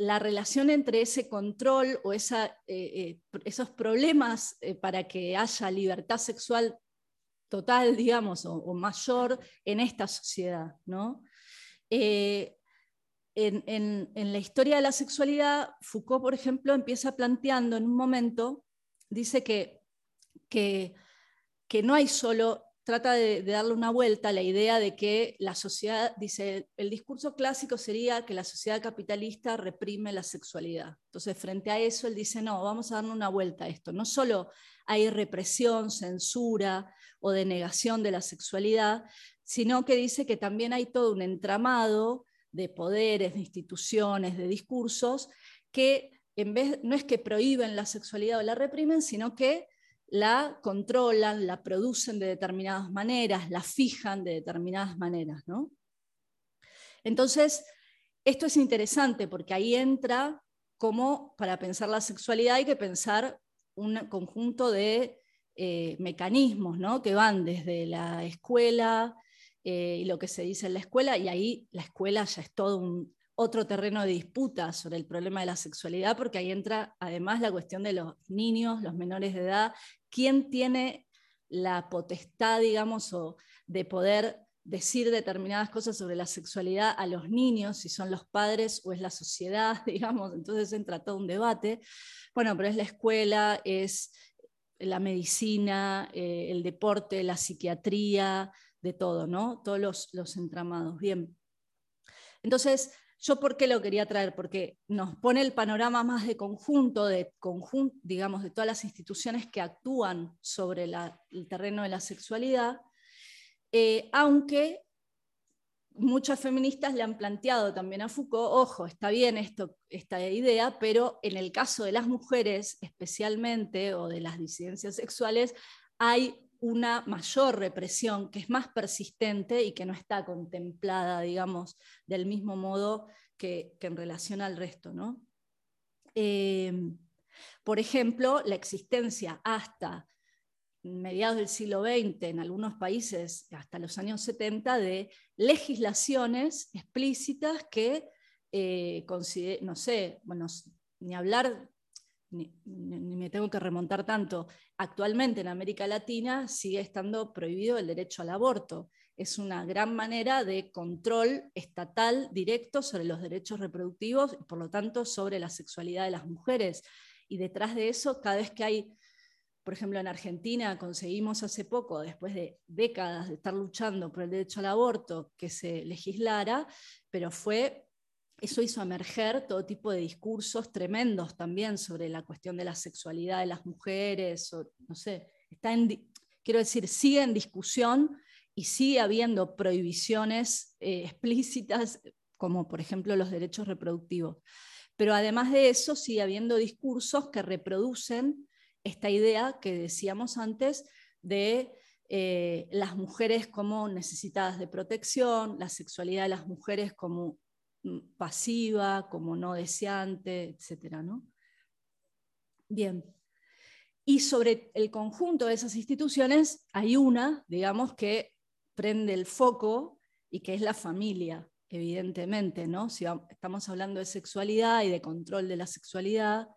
la relación entre ese control o eh, eh, esos problemas para que haya libertad sexual total, digamos, o, mayor en esta sociedad. ¿no? En, la historia de la sexualidad, Foucault, por ejemplo, empieza planteando en un momento, dice que, que que no hay solo, trata de, darle una vuelta a la idea de que la sociedad, dice, el discurso clásico sería que la sociedad capitalista reprime la sexualidad. Entonces, frente a eso, él dice, no, vamos a darle una vuelta a esto. No solo hay represión, censura o denegación de la sexualidad, sino que dice que también hay todo un entramado de poderes, de instituciones, de discursos, que en vez, no es que prohíben la sexualidad o la reprimen, sino que la controlan, la producen de determinadas maneras, la fijan de determinadas maneras. ¿no? Entonces, esto es interesante porque ahí entra como para pensar la sexualidad hay que pensar un conjunto de eh, mecanismos ¿no? que van desde la escuela eh, y lo que se dice en la escuela, y ahí la escuela ya es todo un, otro terreno de disputa sobre el problema de la sexualidad, porque ahí entra además la cuestión de los niños, los menores de edad, quién tiene la potestad, digamos, o de poder decir determinadas cosas sobre la sexualidad a los niños, si son los padres o es la sociedad, digamos, entonces entra todo un debate. Bueno, pero es la escuela, es la medicina, eh, el deporte, la psiquiatría, de todo, ¿no? Todos los, los entramados. Bien. Entonces, ¿Yo por qué lo quería traer? Porque nos pone el panorama más de conjunto, de conjunto, digamos, de todas las instituciones que actúan sobre el terreno de la sexualidad, eh, aunque muchas feministas le han planteado también a Foucault, ojo, está bien esto, esta idea, pero en el caso de las mujeres especialmente, o de las disidencias sexuales, hay una mayor represión que es más persistente y que no está contemplada, digamos, del mismo modo que, en relación al resto. ¿no? Eh, por ejemplo, la existencia hasta mediados del siglo XX, en algunos países hasta los años 70, de legislaciones explícitas que, eh, no sé, bueno, ni hablar ni, me tengo que remontar tanto, actualmente en América Latina sigue estando prohibido el derecho al aborto. Es una gran manera de control estatal directo sobre los derechos reproductivos y por lo tanto sobre la sexualidad de las mujeres. Y detrás de eso, cada vez que hay, por ejemplo, en Argentina conseguimos hace poco, después de décadas de estar luchando por el derecho al aborto, que se legislara, pero fue eso hizo emerger todo tipo de discursos tremendos también sobre la cuestión de la sexualidad de las mujeres, no sé, está quiero decir, sigue en discusión y sigue habiendo prohibiciones eh, explícitas, como por ejemplo los derechos reproductivos. Pero además de eso, sigue habiendo discursos que reproducen esta idea que decíamos antes de eh, las mujeres como necesitadas de protección, la sexualidad de las mujeres como pasiva, como no deseante, etc. ¿no? Bien. Y sobre el conjunto de esas instituciones hay una, digamos, que prende el foco y que es la familia, evidentemente, ¿no? Si estamos hablando de sexualidad y de control de la sexualidad,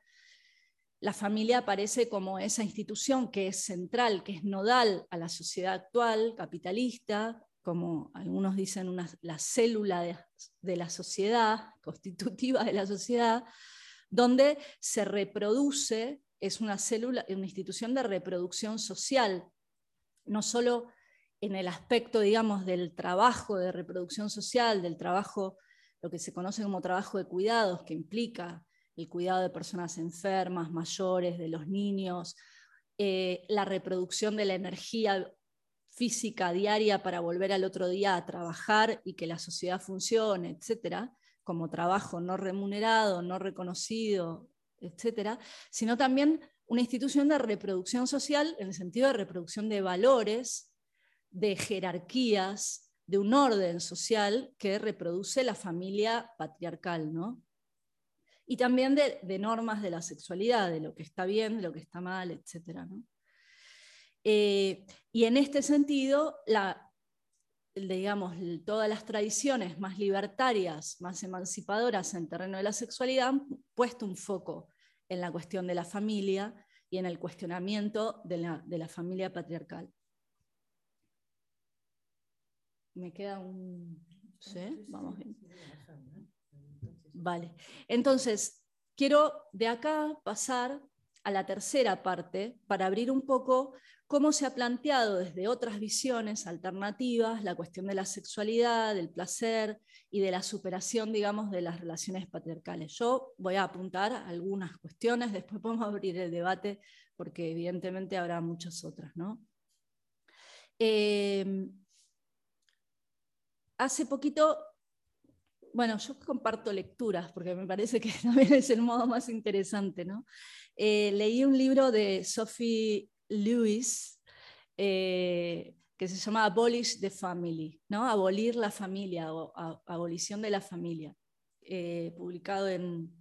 la familia aparece como esa institución que es central, que es nodal a la sociedad actual, capitalista, como algunos dicen, una, la célula de, la sociedad, constitutiva de la sociedad, donde se reproduce, es una célula, una institución de reproducción social, no solo en el aspecto, digamos, del trabajo de reproducción social, del trabajo, lo que se conoce como trabajo de cuidados, que implica el cuidado de personas enfermas, mayores, de los niños, eh, la reproducción de la energía física diaria para volver al otro día a trabajar y que la sociedad funcione, etcétera, como trabajo no remunerado, no reconocido, etcétera, sino también una institución de reproducción social en el sentido de reproducción de valores, de jerarquías, de un orden social que reproduce la familia patriarcal, ¿no? Y también de, normas de la sexualidad, de lo que está bien, de lo que está mal, etcétera, ¿no? Eh, y en este sentido, digamos, todas las tradiciones más libertarias, más emancipadoras en terreno de la sexualidad han puesto un foco en la cuestión de la familia y en el cuestionamiento de la, familia patriarcal. Me queda un... ¿Sí? Vamos bien. Vale. Entonces, quiero de acá pasar a la tercera parte para abrir un poco cómo se ha planteado desde otras visiones alternativas la cuestión de la sexualidad, del placer y de la superación, digamos, de las relaciones patriarcales. Yo voy a apuntar algunas cuestiones, después podemos abrir el debate porque evidentemente habrá muchas otras. ¿no? Eh, hace poquito, bueno, yo comparto lecturas porque me parece que también es el modo más interesante. ¿no? Eh, leí un libro de Sophie Lewis, eh, que se llama Abolish the Family, ¿no? Abolir la familia o abolición de la familia, eh, publicado en,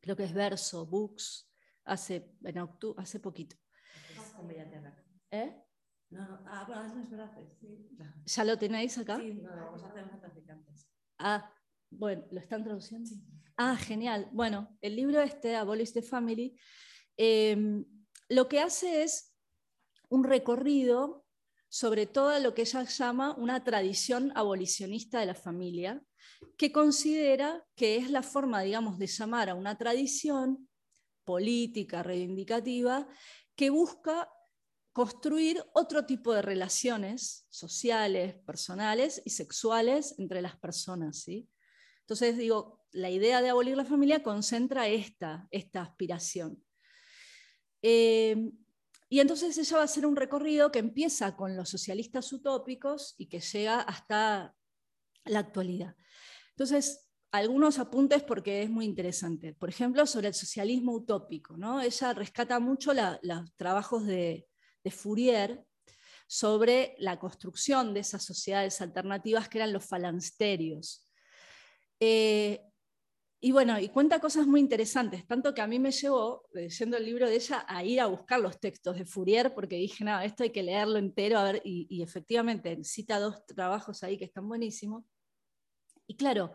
creo que es Verso, Books, hace, en octubre, hace poquito. ¿Eh? No, no. Ah, bueno, es verdad. Sí. ¿Ya lo tenéis acá? Sí, no, vamos a hacer traficantes. Ah, bueno, ¿lo están traduciendo? Ah, genial. Bueno, el libro este, Abolish the Family, eh, lo que hace es un recorrido sobre todo lo que ella llama una tradición abolicionista de la familia, que considera que es la forma, digamos, de llamar a una tradición política, reivindicativa, que busca construir otro tipo de relaciones sociales, personales y sexuales entre las personas. ¿sí? Entonces, digo, la idea de abolir la familia concentra esta, esta aspiración. Eh, y entonces ella va a hacer un recorrido que empieza con los socialistas utópicos y que llega hasta la actualidad. Entonces, algunos apuntes porque es muy interesante. Por ejemplo, sobre el socialismo utópico. ¿no? Ella rescata mucho los trabajos de, Fourier sobre la construcción de esas sociedades alternativas que eran los falansterios. Eh, y bueno, y cuenta cosas muy interesantes, tanto que a mí me llevó, leyendo el libro de ella, a ir a buscar los textos de Fourier, porque dije, no, esto hay que leerlo entero, a ver, y, efectivamente cita dos trabajos ahí que están buenísimos. Y claro,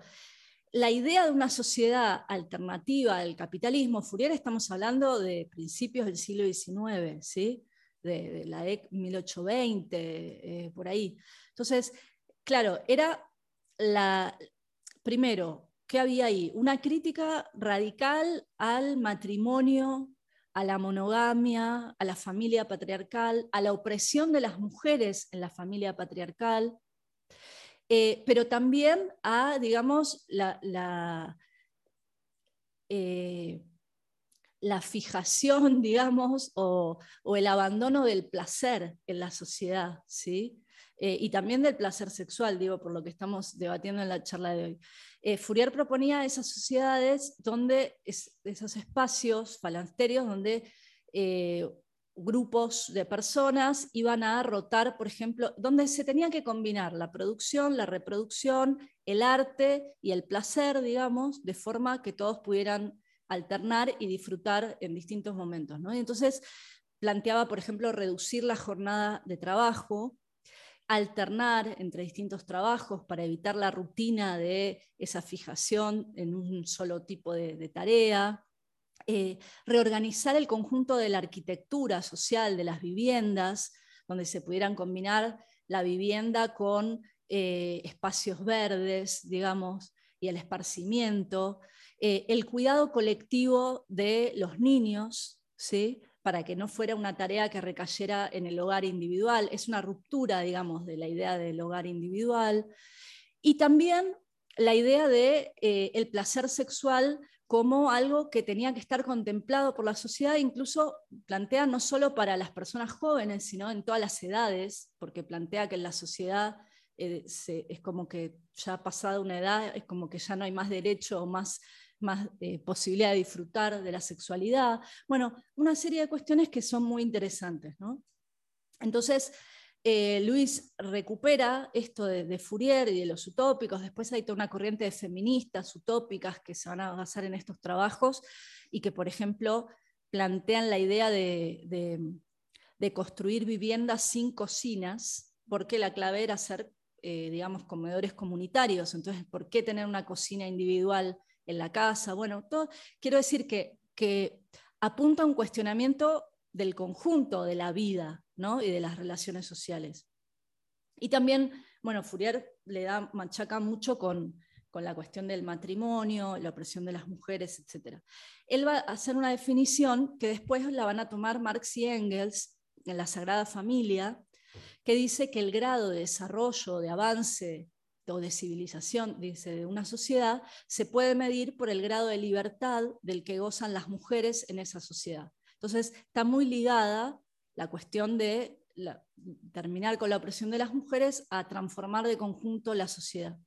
la idea de una sociedad alternativa al capitalismo, Fourier estamos hablando de principios del siglo XIX, ¿sí? de, la EC 1820, eh, por ahí. Entonces, claro, era la, primero, ¿qué había ahí? Una crítica radical al matrimonio, a la monogamia, a la familia patriarcal, a la opresión de las mujeres en la familia patriarcal, eh, pero también a, digamos, la, la, eh, fijación, digamos, o, el abandono del placer en la sociedad, ¿sí? Eh, y también del placer sexual, digo, por lo que estamos debatiendo en la charla de hoy. Fourier proponía esas sociedades donde, esos espacios falanterios donde grupos de personas iban a rotar, por ejemplo, donde se tenía que combinar la producción, la reproducción, el arte y el placer, digamos, de forma que todos pudieran alternar y disfrutar en distintos momentos. entonces planteaba, por ejemplo, reducir la jornada de trabajo, alternar entre distintos trabajos para evitar la rutina de esa fijación en un solo tipo de tarea, eh, reorganizar el conjunto de la arquitectura social de las viviendas, donde se pudieran combinar la vivienda con eh, espacios verdes, digamos, y el esparcimiento, eh, el cuidado colectivo de los niños, ¿sí? Para que no fuera una tarea que recayera en el hogar individual. Es una ruptura, digamos, de la idea del hogar individual. Y también la idea de el placer sexual como algo que tenía que estar contemplado por la sociedad, incluso plantea no solo para las personas jóvenes, sino en todas las edades, porque plantea que en la sociedad eh, es como que ya ha pasado una edad, es como que ya no hay más derecho o más, más eh, posibilidad de disfrutar de la sexualidad. Bueno, una serie de cuestiones que son muy interesantes. Entonces, eh, Luis recupera esto de, Fourier y de los utópicos, después hay toda una corriente de feministas utópicas que se van a basar en estos trabajos y que, por ejemplo, plantean la idea de, construir viviendas sin cocinas, porque la clave era hacer, eh, digamos, comedores comunitarios, entonces, ¿por qué tener una cocina individual en la casa? Bueno, todo, quiero decir que, que apunta a un cuestionamiento del conjunto de la vida y de las relaciones sociales. Y también, bueno, Fourier le da, machaca mucho con, la cuestión del matrimonio, la opresión de las mujeres, etc. Él va a hacer una definición que después la van a tomar Marx y Engels en la Sagrada Familia, que dice que el grado de desarrollo, de avance o de civilización, dice, de una sociedad, se puede medir por el grado de libertad del que gozan las mujeres en esa sociedad. Entonces, está muy ligada la cuestión de terminar con la opresión de las mujeres a transformar de conjunto la sociedad.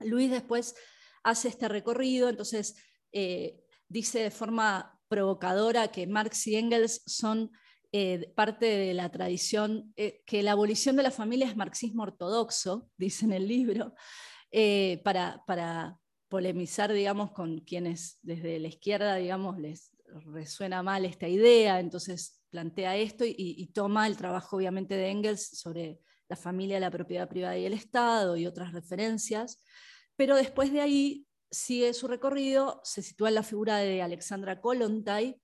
Luis después hace este recorrido, entonces eh, dice de forma provocadora que Marx y Engels son eh, parte de la tradición, eh, que la abolición de la familia es marxismo ortodoxo, dice en el libro, para, para polemizar, digamos, con quienes desde la izquierda, digamos, les resuena mal esta idea, entonces plantea esto y, toma el trabajo obviamente de Engels sobre la familia, la propiedad privada y el Estado y otras referencias, pero después de ahí sigue su recorrido, se sitúa en la figura de Alexandra Kollontai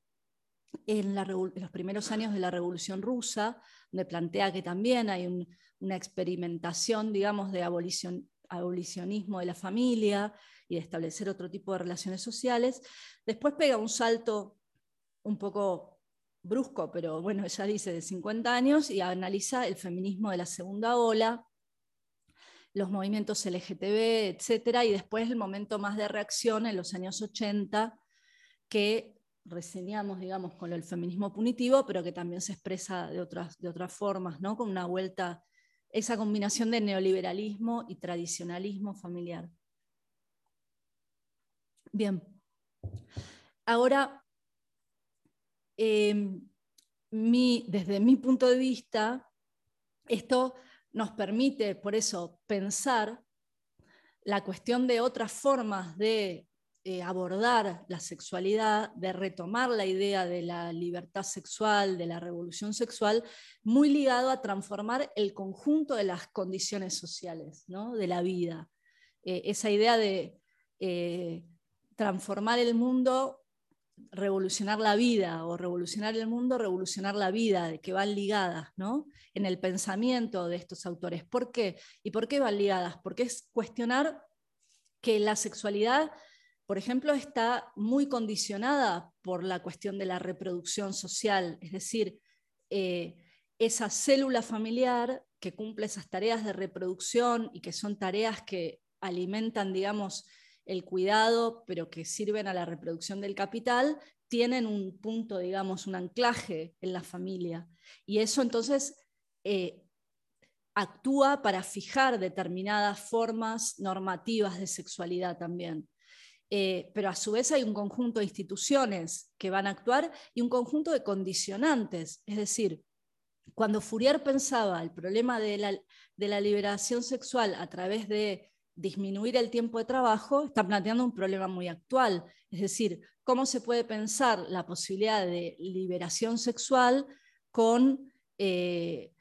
en, los primeros años de la Revolución Rusa, donde plantea que también hay una experimentación, digamos, de abolicionismo de la familia y de establecer otro tipo de relaciones sociales. Después pega un salto un poco brusco, pero bueno, ella dice de 50 años y analiza el feminismo de la segunda ola, los movimientos LGTB, etc. Y después el momento más de reacción en los años 80, que reseñamos, digamos, con el feminismo punitivo, pero que también se expresa de otras, de otras formas, ¿no? con una vuelta, esa combinación de neoliberalismo y tradicionalismo familiar. Bien, ahora Em, desde mi punto de vista, esto nos permite, por eso, pensar la cuestión de otras formas de eh, abordar la sexualidad, de retomar la idea de la libertad sexual, de la revolución sexual, muy ligado a transformar el conjunto de las condiciones sociales, de la vida. Eh, esa idea de eh, transformar el mundo, revolucionar la vida, o revolucionar el mundo, revolucionar la vida, que van ligadas ¿no? en el pensamiento de estos autores. ¿Por qué? ¿Y por qué van ligadas? Porque es cuestionar que la sexualidad, por ejemplo, está muy condicionada por la cuestión de la reproducción social, es decir, eh, esa célula familiar que cumple esas tareas de reproducción y que son tareas que alimentan, digamos, el cuidado, pero que sirven a la reproducción del capital, tienen un punto, digamos, un anclaje en la familia. Y eso entonces eh, actúa para fijar determinadas formas normativas de sexualidad también. Eh, pero a su vez hay un conjunto de instituciones que van a actuar y un conjunto de condicionantes. Es decir, cuando Fourier pensaba el problema de la liberación sexual a través de disminuir el tiempo de trabajo, está planteando un problema muy actual. Es decir, cómo se puede pensar la posibilidad de liberación sexual con eh,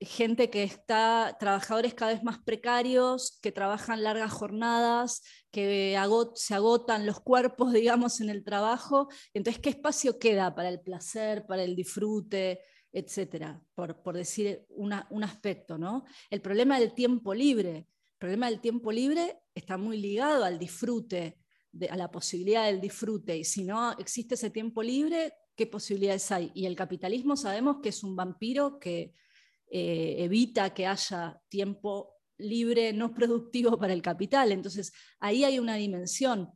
gente que está, trabajadores cada vez más precarios, que trabajan largas jornadas, que se agotan los cuerpos, digamos, en el trabajo. Entonces, ¿qué espacio queda para el placer, para el disfrute? etcétera, por, decir un aspecto. ¿no? El problema del tiempo libre, el problema del tiempo libre está muy ligado al disfrute, a la posibilidad del disfrute. Y si no existe ese tiempo libre, ¿qué posibilidades hay? Y el capitalismo sabemos que es un vampiro que eh, evita que haya tiempo libre no productivo para el capital. Entonces, ahí hay una dimensión,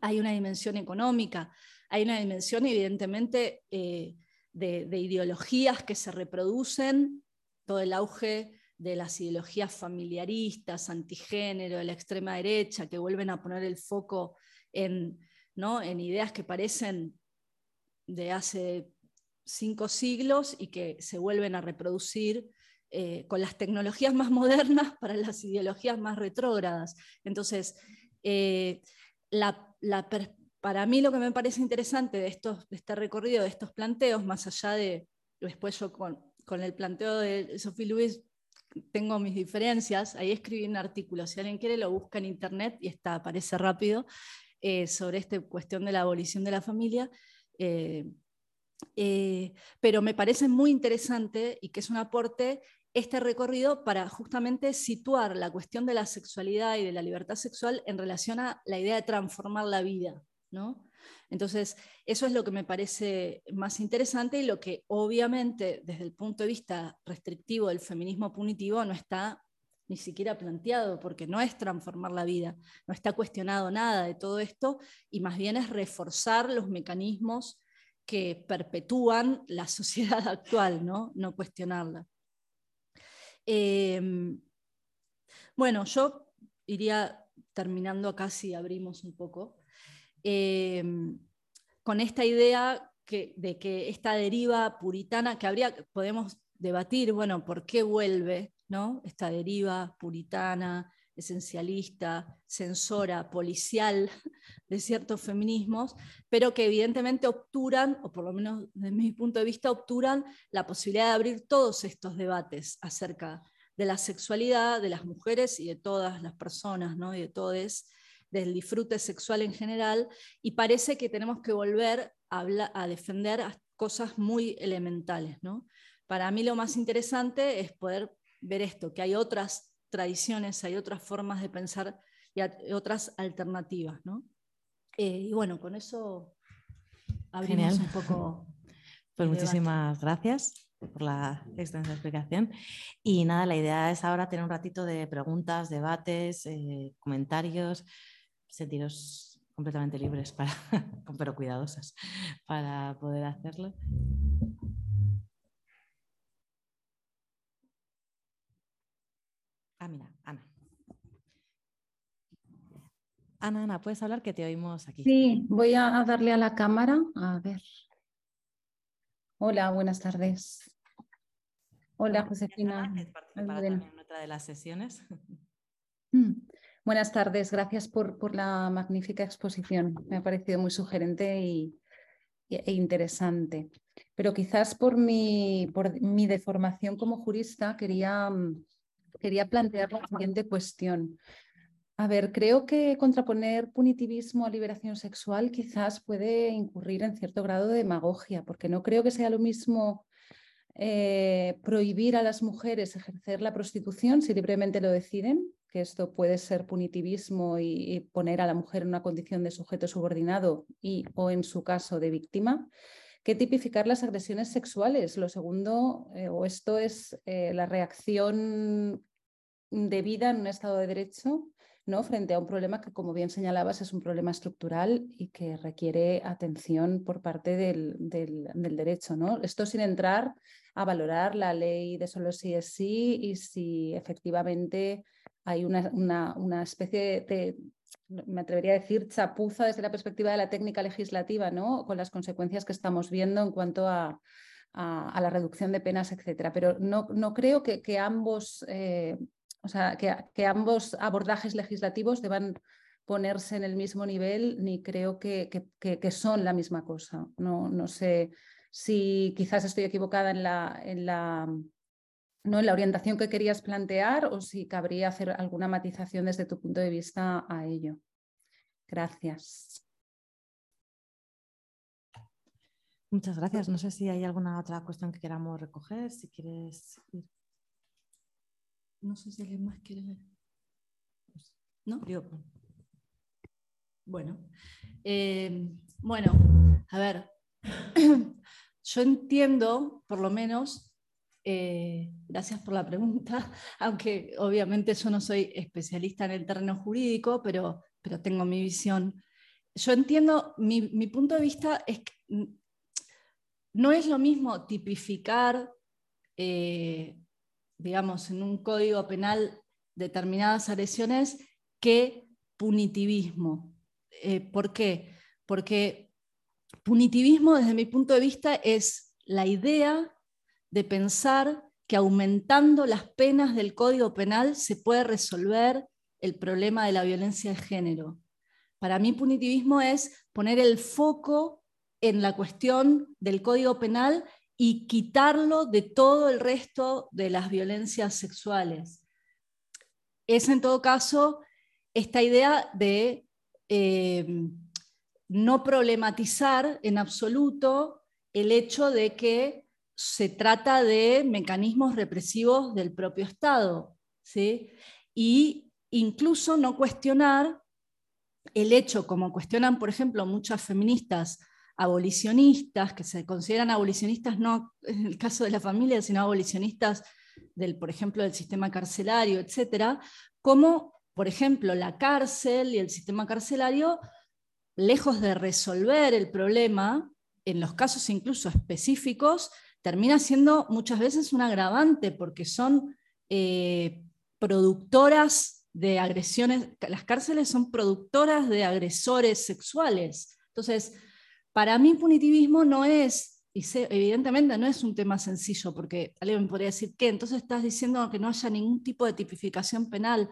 hay una dimensión económica, hay una dimensión evidentemente eh, de, de, ideologías que se reproducen, todo el auge de las ideologías familiaristas, antigénero, de la extrema derecha, que vuelven a poner el foco en, ¿no? en ideas que parecen de hace cinco siglos y que se vuelven a reproducir eh, con las tecnologías más modernas para las ideologías más retrógradas. Entonces, eh, para mí lo que me parece interesante de, estos, de este recorrido, de estos planteos, más allá de, después yo con, el planteo de Sophie Luis tengo mis diferencias, ahí escribí un artículo, si alguien quiere lo busca en internet y está, aparece rápido, eh, sobre esta cuestión de la abolición de la familia. Eh, pero me parece muy interesante y que es un aporte este recorrido para justamente situar la cuestión de la sexualidad y de la libertad sexual en relación a la idea de transformar la vida. ¿no? Entonces, eso es lo que me parece más interesante y lo que obviamente desde el punto de vista restrictivo del feminismo punitivo no está ni siquiera planteado, porque no es transformar la vida, no está cuestionado nada de todo esto, y más bien es reforzar los mecanismos que perpetúan la sociedad actual, no, no cuestionarla. Em, bueno, yo iría terminando acá si abrimos un poco. Em, con esta idea de que esta deriva puritana, que habría, podemos debatir, bueno, ¿por qué vuelve ¿no? esta deriva puritana, esencialista, censora, policial de ciertos feminismos, pero que evidentemente obturan, o por lo menos desde mi punto de vista, obturan la posibilidad de abrir todos estos debates acerca de la sexualidad de las mujeres y de todas las personas, ¿no? y de todos del disfrute sexual en general, y parece que tenemos que volver a, defender cosas muy elementales. ¿no? Para mí lo más interesante es poder ver esto, que hay otras tradiciones, hay otras formas de pensar y otras alternativas. ¿no? Eh, y bueno, con eso abrimos un poco. Pues muchísimas gracias por la extensa explicación. Y nada, la idea es ahora tener un ratito de preguntas, debates, eh, comentarios sentiros completamente libres, para, pero cuidadosas, para poder hacerlo. Ah, mira, Ana. Ana, Ana, ¿puedes hablar que te oímos aquí? Sí, voy a darle a la cámara. A ver. Hola, buenas tardes. Hola, Josefina. en otra de las sesiones. Mm. Buenas tardes, gracias por, la magnífica exposición. Me ha parecido muy sugerente y, e interesante. Pero quizás por mi, por mi deformación como jurista quería, quería plantear la siguiente cuestión. A ver, creo que contraponer punitivismo a liberación sexual quizás puede incurrir en cierto grado de demagogia, porque no creo que sea lo mismo eh, prohibir a las mujeres ejercer la prostitución si libremente lo deciden, que esto puede ser punitivismo y, poner a la mujer en una condición de sujeto subordinado y o en su caso de víctima, que tipificar las agresiones sexuales. Lo segundo, eh, o esto es eh, la reacción debida en un Estado de Derecho ¿no? frente a un problema que, como bien señalabas, es un problema estructural y que requiere atención por parte del, del, derecho. ¿no? Esto sin entrar a valorar la ley de solo sí es sí y si efectivamente hay una, una, especie de, me atrevería a decir, chapuza desde la perspectiva de la técnica legislativa, ¿no? con las consecuencias que estamos viendo en cuanto a, a, la reducción de penas, etcétera. Pero no, no creo que, que ambos eh, o sea, que, ambos abordajes legislativos deban ponerse en el mismo nivel, ni creo que, son la misma cosa. No, no, sé si quizás estoy equivocada en la, en la, ¿no? en la orientación que querías plantear o si cabría hacer alguna matización desde tu punto de vista a ello. Gracias. Muchas gracias. No sé si hay alguna otra cuestión que queramos recoger. Si quieres no sé si alguien más quiere. ¿No? Bueno. Eh, bueno, a ver. Yo entiendo, por lo menos, eh, gracias por la pregunta, aunque obviamente yo no soy especialista en el terreno jurídico, pero, pero tengo mi visión. Yo entiendo, mi, punto de vista es que no es lo mismo tipificar eh, digamos, en un código penal determinadas agresiones que punitivismo. Eh, ¿Por qué? Porque punitivismo, desde mi punto de vista, es la idea de pensar que aumentando las penas del código penal se puede resolver el problema de la violencia de género. Para mí punitivismo es poner el foco en la cuestión del código penal y quitarlo de todo el resto de las violencias sexuales. Es en todo caso esta idea de eh, no problematizar en absoluto el hecho de que se trata de mecanismos represivos del propio Estado, ¿sí? y incluso no cuestionar el hecho, como cuestionan, por ejemplo, muchas feministas, abolicionistas, que se consideran abolicionistas no en el caso de la familia, sino abolicionistas del, por ejemplo, del sistema carcelario, etcétera, como, por ejemplo, la cárcel y el sistema carcelario, lejos de resolver el problema, en los casos incluso específicos, termina siendo muchas veces un agravante porque son eh, productoras de agresiones, las cárceles son productoras de agresores sexuales. Entonces, para mí punitivismo no es, y evidentemente no es un tema sencillo, porque alguien me podría decir, ¿qué? Entonces estás diciendo que no haya ningún tipo de tipificación penal.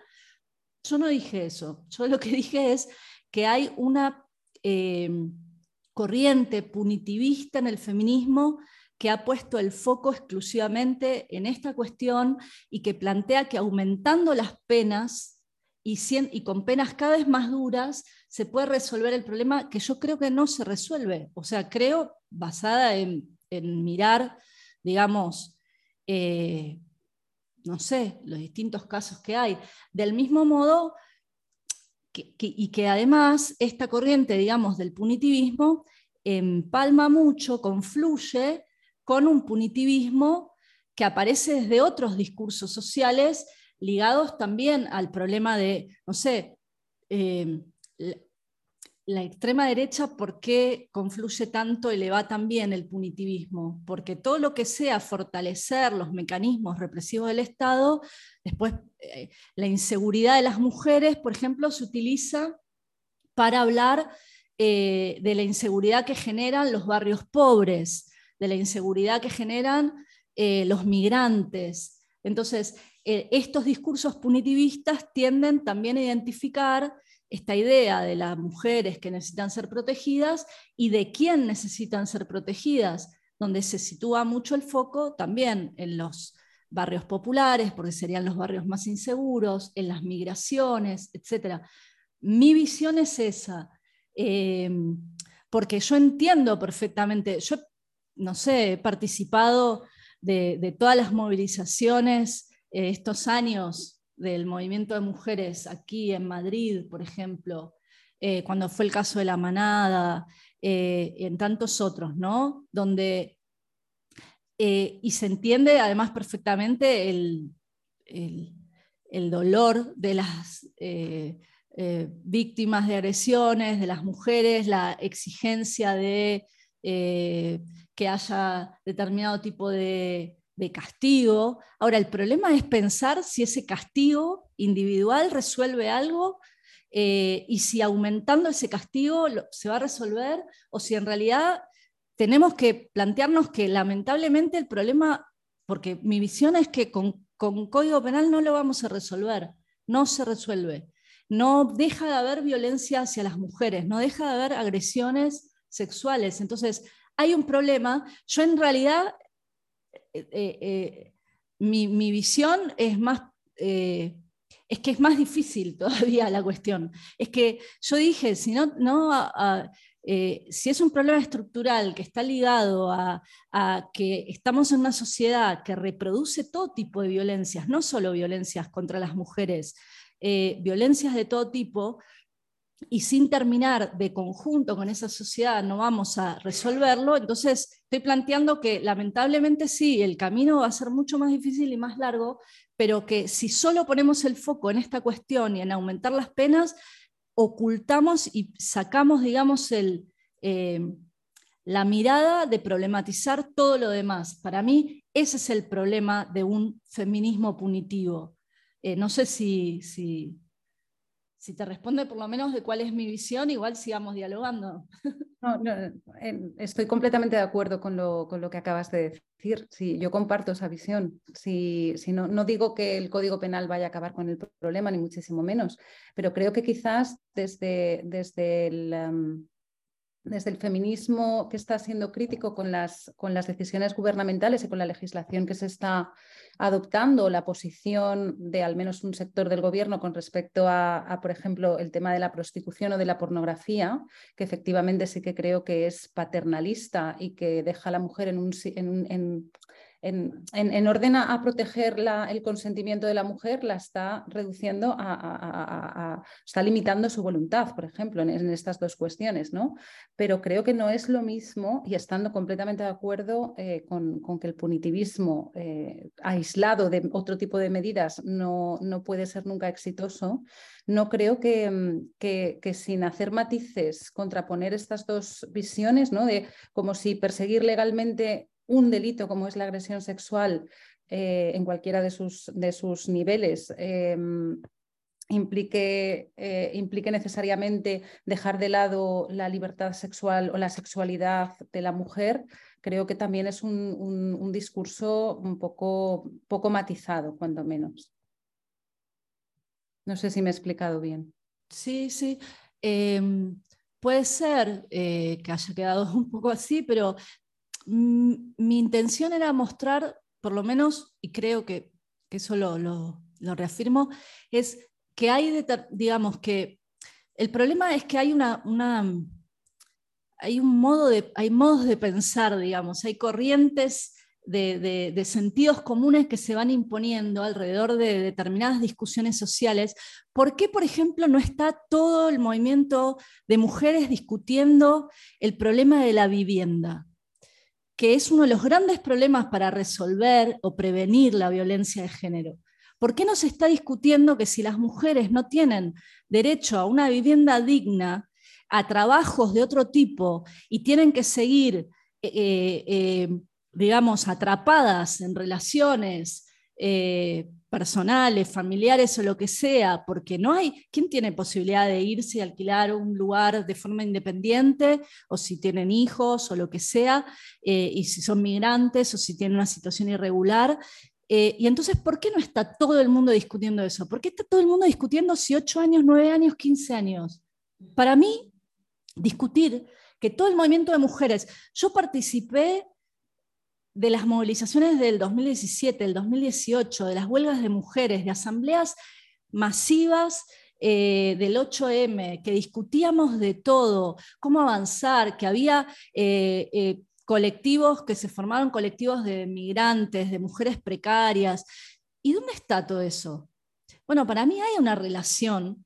Yo no dije eso, yo lo que dije es que hay una eh, corriente punitivista en el feminismo que ha puesto el foco exclusivamente en esta cuestión y que plantea que aumentando las penas y, con penas cada vez más duras se puede resolver el problema que yo creo que no se resuelve. O sea, creo, basada en, mirar, digamos, eh, no sé, los distintos casos que hay. Del mismo modo, y que además esta corriente, digamos, del punitivismo empalma mucho, confluye con un punitivismo que aparece desde otros discursos sociales ligados también al problema de, no sé, eh, la extrema derecha, ¿por qué confluye tanto y le va tan bien el punitivismo? Porque todo lo que sea fortalecer los mecanismos represivos del Estado, después eh, la inseguridad de las mujeres, por ejemplo, se utiliza para hablar eh, de la inseguridad que generan los barrios pobres, de la inseguridad que generan eh, los migrantes. Entonces, estos discursos punitivistas tienden también a identificar esta idea de las mujeres que necesitan ser protegidas y de quién necesitan ser protegidas, donde se sitúa mucho el foco también en los barrios populares, porque serían los barrios más inseguros, en las migraciones, etc. Mi visión es esa, eh, porque yo entiendo perfectamente, yo no sé, participado de, todas las movilizaciones eh, estos años del movimiento de mujeres aquí en Madrid, por ejemplo, eh, cuando fue el caso de la manada, eh, en tantos otros, ¿no? Donde, y se entiende además perfectamente el, dolor de las víctimas de agresiones, de las mujeres, la exigencia de que haya determinado tipo de, castigo. Ahora, el problema es pensar si ese castigo individual resuelve algo eh, y si aumentando ese castigo se va a resolver o si en realidad tenemos que plantearnos que lamentablemente el problema, porque mi visión es que con, con código penal no lo vamos a resolver, no se resuelve. No deja de haber violencia hacia las mujeres, no deja de haber agresiones sexuales. Entonces, hay un problema. Yo en realidad, eh, eh, eh, mi, visión es más... es que es más difícil todavía la cuestión. Es que yo dije, si es un problema estructural que está ligado a, que estamos en una sociedad que reproduce todo tipo de violencias, no solo violencias contra las mujeres, violencias de todo tipo, y sin terminar de conjunto con esa sociedad no vamos a resolverlo, entonces estoy planteando que lamentablemente sí, el camino va a ser mucho más difícil y más largo, pero que si solo ponemos el foco en esta cuestión y en aumentar las penas, ocultamos y sacamos, digamos, el, eh, la mirada de problematizar todo lo demás. Para mí ese es el problema de un feminismo punitivo. Eh, no sé si, si si te responde por lo menos de cuál es mi visión, igual sigamos dialogando. Estoy completamente de acuerdo con lo, con lo, que acabas de decir. Sí, yo comparto esa visión. Si, si no, no, digo que el Código Penal vaya a acabar con el problema, ni muchísimo menos, pero creo que quizás desde, desde el... Em, desde el feminismo que está siendo crítico con las, con las decisiones gubernamentales y con la legislación que se está adoptando, la posición de al menos un sector del gobierno con respecto a, por ejemplo, el tema de la prostitución o de la pornografía, que efectivamente sí que creo que es paternalista y que deja a la mujer en un, en, orden a, proteger el consentimiento de la mujer, la está reduciendo a, está limitando su voluntad, por ejemplo, en, estas dos cuestiones, ¿no? Pero creo que no es lo mismo, y estando completamente de acuerdo eh, con, que el punitivismo eh, aislado de otro tipo de medidas no, no puede ser nunca exitoso, no creo que, que, que, sin hacer matices, contraponer estas dos visiones, ¿no? De como si perseguir legalmente un delito como es la agresión sexual eh, en cualquiera de sus, de sus niveles em, implique, eh, implique, necesariamente dejar de lado la libertad sexual o la sexualidad de la mujer, creo que también es un, discurso un poco, poco matizado, cuando menos. No sé si me he explicado bien. Sí, sí. Em, puede ser eh, que haya quedado un poco así, pero mi intención era mostrar, por lo menos, y creo que, eso lo, reafirmo, es que hay, digamos, que el problema es que hay una, hay un modo de, hay modos de pensar, digamos, hay corrientes de, sentidos comunes que se van imponiendo alrededor de determinadas discusiones sociales. ¿Por qué, por ejemplo, no está todo el movimiento de mujeres discutiendo el problema de la vivienda? Que es uno de los grandes problemas para resolver o prevenir la violencia de género. ¿Por qué no se está discutiendo que si las mujeres no tienen derecho a una vivienda digna, a trabajos de otro tipo y tienen que seguir, eh, eh, eh, digamos, atrapadas en relaciones personales, familiares o lo que sea, porque no hay, ¿quién tiene posibilidad de irse y alquilar un lugar de forma independiente? O si tienen hijos o lo que sea, eh, y si son migrantes o si tienen una situación irregular. Eh, y entonces, ¿por qué no está todo el mundo discutiendo eso? ¿Por qué está todo el mundo discutiendo si 8 años, 9 años, 15 años? Para mí, discutir que todo el movimiento de mujeres, yo participé de las movilizaciones del 2017, del 2018, de las huelgas de mujeres, de asambleas masivas eh, del 8M, que discutíamos de todo, cómo avanzar, que había eh, eh, colectivos que se formaron colectivos de migrantes, de mujeres precarias. ¿Y dónde está todo eso? Bueno, para mí hay una relación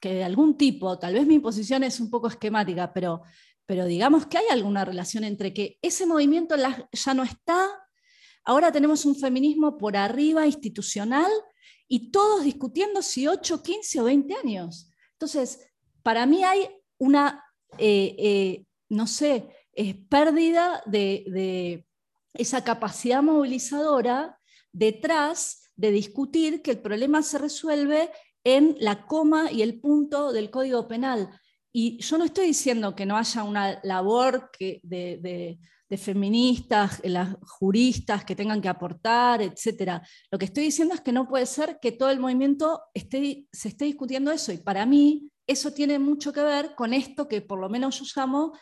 que de algún tipo, tal vez mi posición es un poco esquemática, pero, pero digamos que hay alguna relación entre que ese movimiento ya no está, ahora tenemos un feminismo por arriba institucional y todos discutiendo si 8, 15 o 20 años. Entonces, para mí hay una, eh, eh, no sé, pérdida de, esa capacidad movilizadora detrás de discutir que el problema se resuelve en la coma y el punto del Código Penal. Y yo no estoy diciendo que no haya una labor que de, de feministas, las juristas que tengan que aportar, etc. Lo que estoy diciendo es que no puede ser que todo el movimiento esté, se esté discutiendo eso. Y para mí eso tiene mucho que ver con esto que por lo menos yo llamo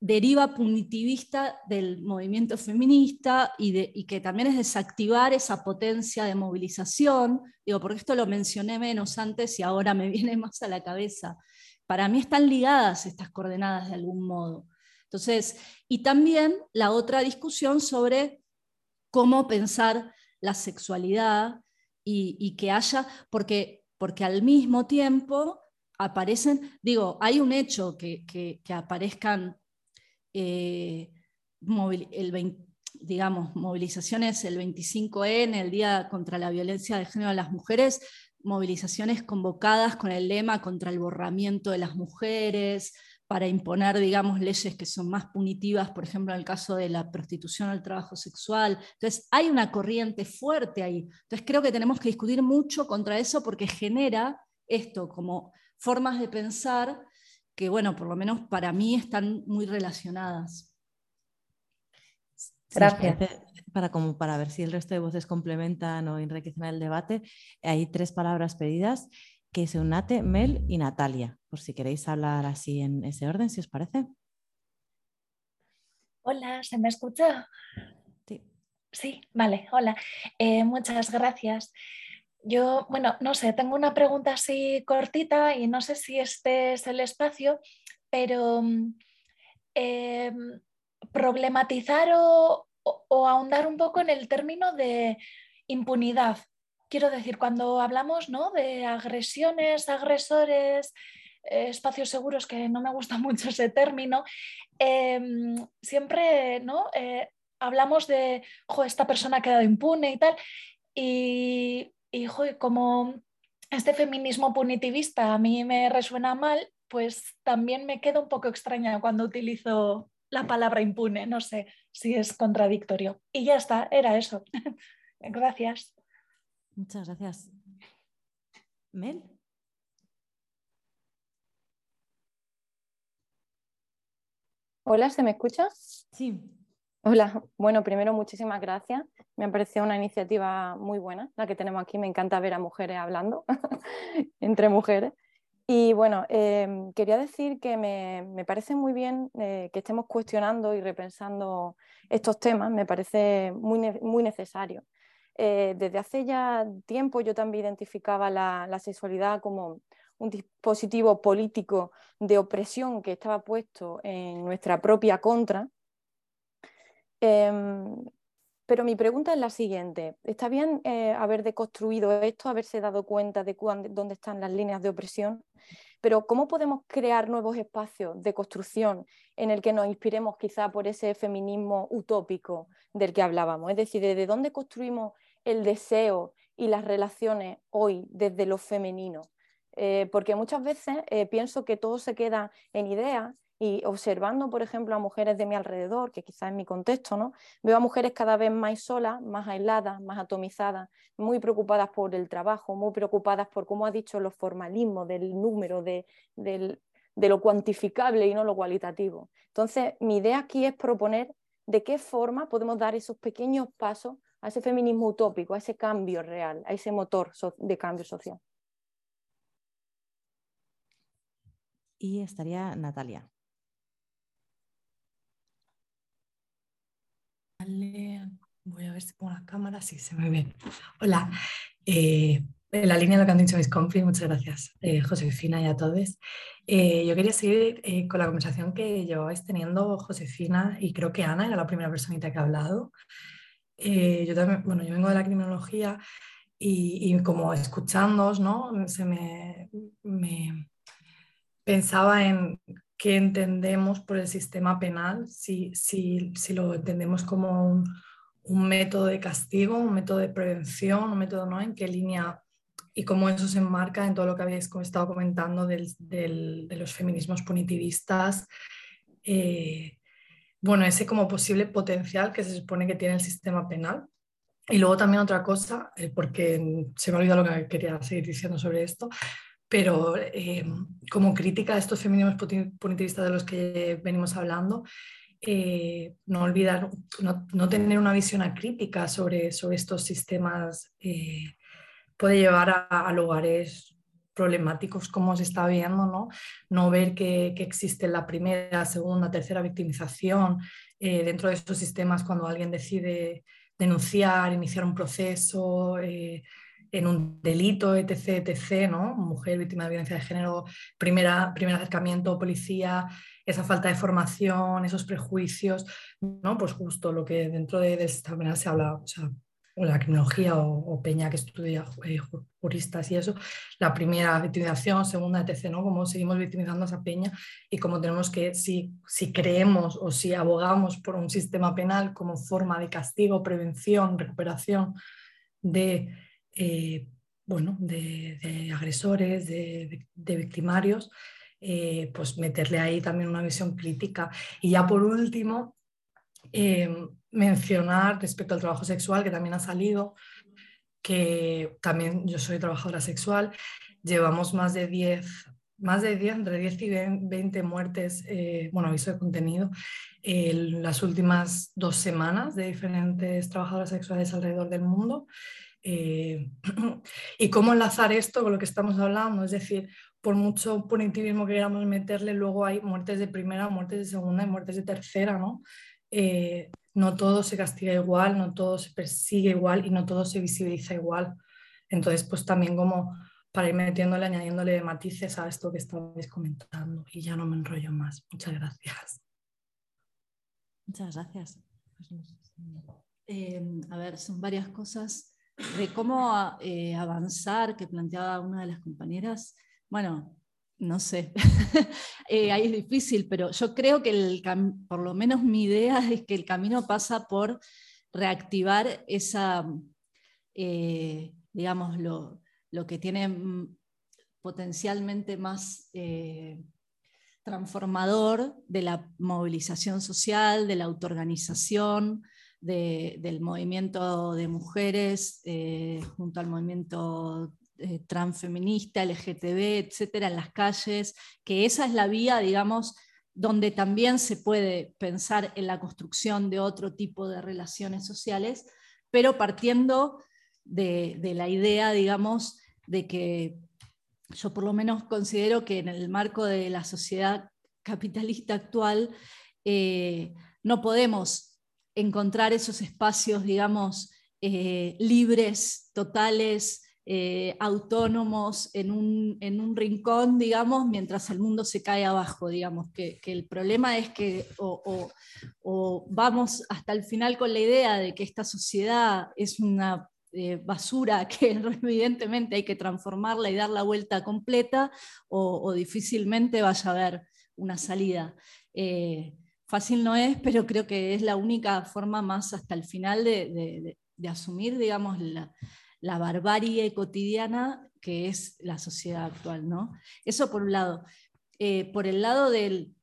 deriva punitivista del movimiento feminista y, de, y, que también es desactivar esa potencia de movilización, digo, porque esto lo mencioné menos antes y ahora me viene más a la cabeza. Para mí están ligadas estas coordenadas de algún modo. Entonces, y también la otra discusión sobre cómo pensar la sexualidad y, que haya, porque, porque al mismo tiempo aparecen, digo, hay un hecho que, que, aparezcan eh, el digamos, movilizaciones el 25N, el Día contra la Violencia de Género a las Mujeres, movilizaciones convocadas con el lema contra el borramiento de las mujeres, para imponer, digamos, leyes que son más punitivas, por ejemplo, en el caso de la prostitución o el trabajo sexual. Entonces, hay una corriente fuerte ahí. Entonces, creo que tenemos que discutir mucho contra eso porque genera esto como formas de pensar que, bueno, por lo menos para mí están muy relacionadas. Gracias. Para, como para ver si el resto de voces complementan o enriquecen el debate, hay tres palabras pedidas que es Eunate, Mel y Natalia, por si queréis hablar así en ese orden, si os parece. Hola, ¿se me escucha? Sí. Sí, vale, hola. Eh, muchas gracias. Yo, bueno, no sé, tengo una pregunta así cortita y no sé si este es el espacio, pero eh, problematizar o ahondar un poco en el término de impunidad quiero decir, cuando hablamos ¿no? de agresiones, agresores, eh, espacios seguros, que no me gusta mucho ese término, em, siempre ¿no? Eh, hablamos de, esta persona ha quedado impune y tal, y, y como este feminismo punitivista a mí me resuena mal, pues también me queda un poco extraña cuando utilizo la palabra impune, no sé si es contradictorio. Y ya está, era eso. Gracias. Muchas gracias. Mel. Hola, ¿se me escucha? Sí. Hola, bueno, primero muchísimas gracias. Me ha parecido una iniciativa muy buena la que tenemos aquí. Me encanta ver a mujeres hablando entre mujeres. Y bueno, em, quería decir que me, parece muy bien eh, que estemos cuestionando y repensando estos temas. Me parece muy, muy necesario. Eh, desde hace ya tiempo yo también identificaba la, sexualidad como un dispositivo político de opresión que estaba puesto en nuestra propia contra. Pero mi pregunta es la siguiente. ¿Está bien eh, haber deconstruido esto, haberse dado cuenta de dónde están las líneas de opresión? Pero ¿cómo podemos crear nuevos espacios de construcción en el que nos inspiremos quizá por ese feminismo utópico del que hablábamos? Es decir, ¿de dónde construimos el deseo y las relaciones hoy desde lo femenino. Eh, porque muchas veces eh, pienso que todo se queda en ideas y observando, por ejemplo, a mujeres de mi alrededor, que quizás en mi contexto, ¿no? veo a mujeres cada vez más solas, más aisladas, más atomizadas, muy preocupadas por el trabajo, muy preocupadas por, como ha dicho, los formalismos del número, de, de lo cuantificable y no lo cualitativo. Entonces, mi idea aquí es proponer de qué forma podemos dar esos pequeños pasos a ese feminismo utópico, a ese cambio real, a ese motor de cambio social. Y estaría Natalia. Voy a ver si pongo la cámara, sí se me ve. Hola, eh, en la línea de lo que han dicho mis compis, muchas gracias, eh, Josefina y a todos. Eh, yo quería seguir eh, con la conversación que llevabais teniendo Josefina y creo que Ana era la primera personita que ha hablado. yo también, bueno, yo vengo de la criminología y, y como escuchándoos, ¿no? Se me, me, pensaba en qué entendemos por el sistema penal, si, si, si lo entendemos como un, un método de castigo, un método de prevención, un método, ¿no? En qué línea y cómo eso se enmarca en todo lo que habéis estado comentando del, del, de los feminismos punitivistas. Eh, bueno, ese como posible potencial que se supone que tiene el sistema penal. Y luego también otra cosa, eh, porque se me ha olvidado lo que quería seguir diciendo sobre esto, pero eh, como crítica a estos feminismos punitivistas de los que venimos hablando, eh, no olvidar, no, no, tener una visión crítica sobre, sobre estos sistemas eh, puede llevar a, lugares problemáticos como se está viendo, ¿no? No ver que, que existe la primera, segunda, tercera victimización eh, dentro de estos sistemas cuando alguien decide denunciar, iniciar un proceso en un delito, etc., etc., ¿no? Mujer víctima de violencia de género, primera, primer acercamiento, policía, esa falta de formación, esos prejuicios, ¿no? Pues justo lo que dentro de, de sistema se habla, o sea, la criminología o, Peña que estudia eh, juristas y eso, la primera victimización, segunda, etc., ¿no? Cómo seguimos victimizando a esa Peña y cómo tenemos que, si, si creemos o si abogamos por un sistema penal como forma de castigo, prevención, recuperación de, eh, bueno, de, agresores, de, victimarios, eh, pues meterle ahí también una visión crítica. Y ya por último, mencionar respecto al trabajo sexual, que también ha salido, que también yo soy trabajadora sexual, llevamos más de 10, más de 10, entre 10 y 20 muertes, eh, bueno, aviso de contenido, en las últimas dos semanas de diferentes trabajadoras sexuales alrededor del mundo. Eh, y cómo enlazar esto con lo que estamos hablando, es decir, por mucho punitivismo que queramos meterle, luego hay muertes de primera, muertes de segunda y muertes de tercera, ¿no? Eh, no todo se castiga igual, no todo se persigue igual y no todo se visibiliza igual. Entonces, pues también como para ir metiéndole, añadiéndole matices a esto que estabais comentando y ya no me enrollo más. Muchas gracias. Muchas gracias. Eh, a ver, son varias cosas de cómo eh, avanzar que planteaba una de las compañeras. Bueno, no sé, eh, ahí es difícil, pero yo creo que el por lo menos mi idea es que el camino pasa por reactivar esa, eh, digamos, lo, que tiene mm, potencialmente más transformador de la movilización social, de la autoorganización, del movimiento de mujeres junto al movimiento eh, transfeminista, LGTB, etcétera, en las calles, que esa es la vía, digamos, donde también se puede pensar en la construcción de otro tipo de relaciones sociales, pero partiendo de, la idea, digamos, de que yo por lo menos considero que en el marco de la sociedad capitalista actual eh, no podemos encontrar esos espacios, digamos, eh, libres, totales, eh, autónomos en un, rincón, digamos, mientras el mundo se cae abajo, digamos, que, el problema es que o, vamos hasta el final con la idea de que esta sociedad es una eh, basura que evidentemente hay que transformarla y dar la vuelta completa, o, difícilmente vaya a haber una salida. Fácil no es, pero creo que es la única forma más hasta el final de, asumir, digamos, la, la barbarie cotidiana que es la sociedad actual. ¿no? Eso por un lado. Eh, por el lado del,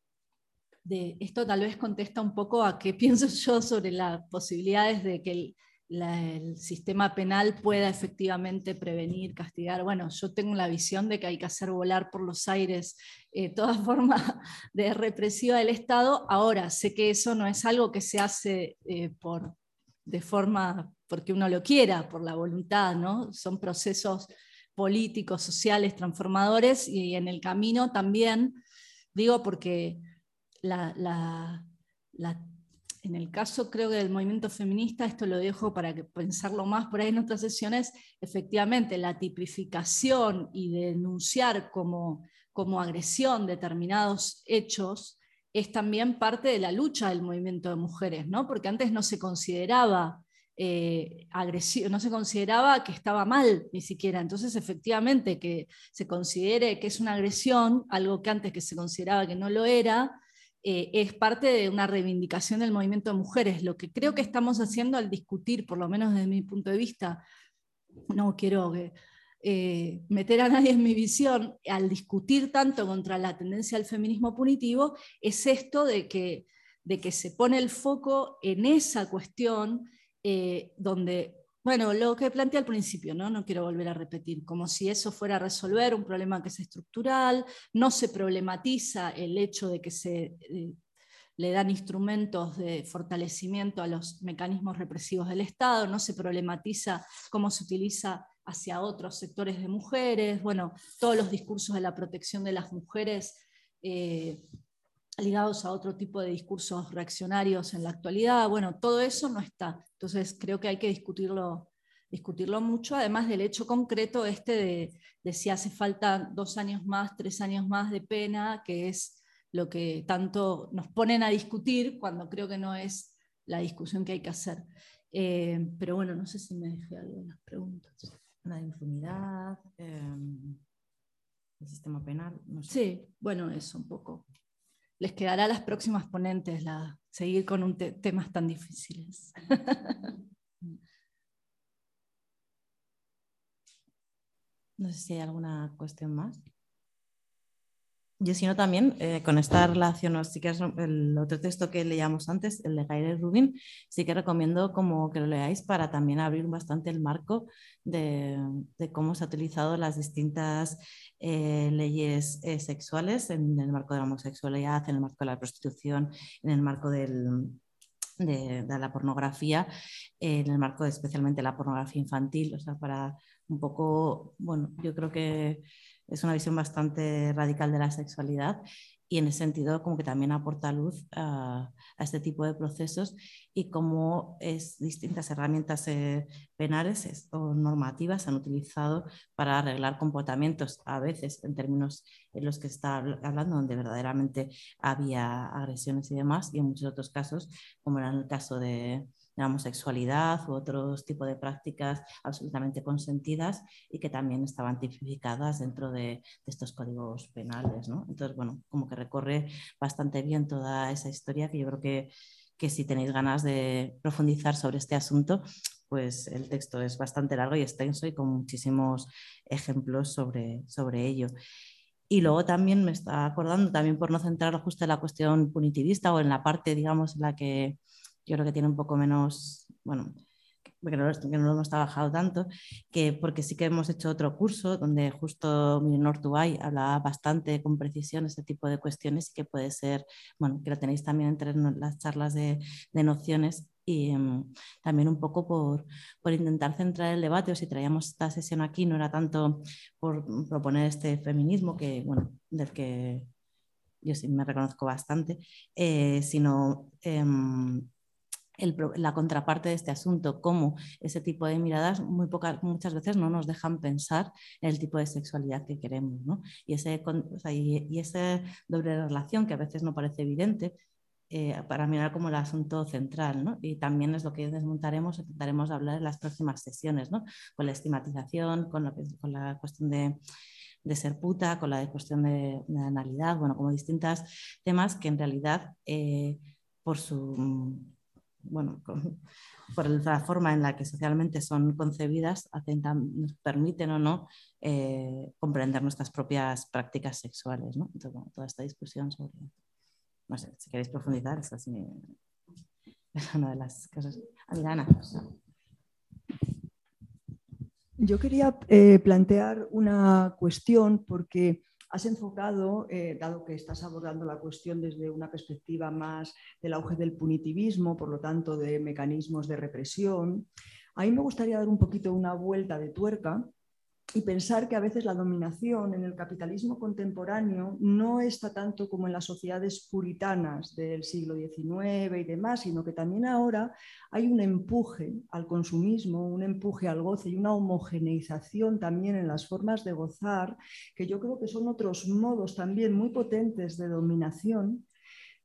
de esto tal vez contesta un poco a qué pienso yo sobre las posibilidades de que el, sistema penal pueda efectivamente prevenir, castigar. Bueno, yo tengo la visión de que hay que hacer volar por los aires eh, toda forma de represiva del Estado. Ahora, sé que eso no es algo que se hace eh, por, de forma porque uno lo quiera, por la voluntad, ¿no? Son procesos políticos, sociales, transformadores y en el camino también, digo porque en el caso creo que del movimiento feminista, esto lo dejo para que pensarlo más por ahí en otras sesiones, efectivamente la tipificación y denunciar como, como agresión determinados hechos es también parte de la lucha del movimiento de mujeres, ¿no? porque antes no se consideraba eh, agresivo, no se consideraba que estaba mal ni siquiera. Entonces, efectivamente, que se considere que es una agresión, algo que antes que se consideraba que no lo era, eh, es parte de una reivindicación del movimiento de mujeres. Lo que creo que estamos haciendo al discutir, por lo menos desde mi punto de vista, no quiero eh, meter a nadie en mi visión, al discutir tanto contra la tendencia al feminismo punitivo, es esto de que, de que se pone el foco en esa cuestión eh, donde, bueno, lo que planteé al principio, ¿no? no quiero volver a repetir, como si eso fuera a resolver un problema que es estructural, no se problematiza el hecho de que se eh, le dan instrumentos de fortalecimiento a los mecanismos represivos del Estado, no se problematiza cómo se utiliza hacia otros sectores de mujeres, bueno, todos los discursos de la protección de las mujeres eh, ligados a otro tipo de discursos reaccionarios en la actualidad. Bueno, todo eso no está. Entonces creo que hay que discutirlo, discutirlo mucho, además del hecho concreto este de, si hace falta dos años más, tres años más de pena, que es lo que tanto nos ponen a discutir cuando creo que no es la discusión que hay que hacer. Eh, pero bueno, no sé si me dejé algo en las preguntas. La impunidad, em, el sistema penal. Sí, bueno, eso un poco les quedará a las próximas ponentes la, seguir con un temas tan difíciles. no sé si hay alguna cuestión más. Yo, si no, también eh, con esta relación, sí el otro texto que leíamos antes, el de Gaire Rubin, sí que recomiendo como que lo leáis para también abrir bastante el marco de, cómo se han utilizado las distintas eh, leyes eh, sexuales en el marco de la homosexualidad, en el marco de la prostitución, en el marco de, la pornografía, en el marco de especialmente la pornografía infantil, o sea, para un poco, bueno, yo creo que es una visión bastante radical de la sexualidad y en ese sentido como que también aporta luz a, este tipo de procesos y cómo es distintas herramientas eh, penales o normativas han utilizado para arreglar comportamientos a veces en términos en los que está hablando donde verdaderamente había agresiones y demás y en muchos otros casos como era el caso de la u otros tipos de prácticas absolutamente consentidas y que también estaban tipificadas dentro de, estos códigos penales. ¿no? Entonces, bueno, como que recorre bastante bien toda esa historia que yo creo que, que si tenéis ganas de profundizar sobre este asunto, pues el texto es bastante largo y extenso y con muchísimos ejemplos sobre, sobre ello. Y luego también me está acordando, también por no centrarlo justo en la cuestión punitivista o en la parte, digamos, en la que yo creo que tiene un poco menos, bueno, que no, lo hemos trabajado tanto, que porque sí que hemos hecho otro curso donde justo Minor Tubay hablaba bastante con precisión este tipo de cuestiones y que puede ser, bueno, que lo tenéis también entre las charlas de, de nociones y um, también un poco por, por, intentar centrar el debate, o si traíamos esta sesión aquí, no era tanto por proponer este feminismo, que, bueno, del que yo sí me reconozco bastante, eh, sino la contraparte de este asunto, cómo ese tipo de miradas muy pocas, muchas veces no nos dejan pensar en el tipo de sexualidad que queremos. ¿no? Y, ese, esa doble relación que a veces no parece evidente, eh, para mirar como el asunto central. ¿no? Y también es lo que desmontaremos, intentaremos hablar en las próximas sesiones, ¿no? con la estigmatización, con, la cuestión de ser puta, con la cuestión de, de analidad, bueno, como distintos temas que en realidad eh, por su bueno, por la forma en la que socialmente son concebidas, nos permiten o no eh, comprender nuestras propias prácticas sexuales. ¿no? Entonces, toda esta discusión sobre, no sé, si queréis profundizar, es, así, es una de las cosas. Ana. Yo quería eh, plantear una cuestión porque has enfocado, eh, dado que estás abordando la cuestión desde una perspectiva más del auge del punitivismo, por lo tanto de mecanismos de represión, a mí me gustaría dar un poquito una vuelta de tuerca y pensar que a veces la dominación en el capitalismo contemporáneo no está tanto como en las sociedades puritanas del siglo XIX y demás, sino que también ahora hay un empuje al consumismo, un empuje al goce y una homogeneización también en las formas de gozar, que yo creo que son otros modos también muy potentes de dominación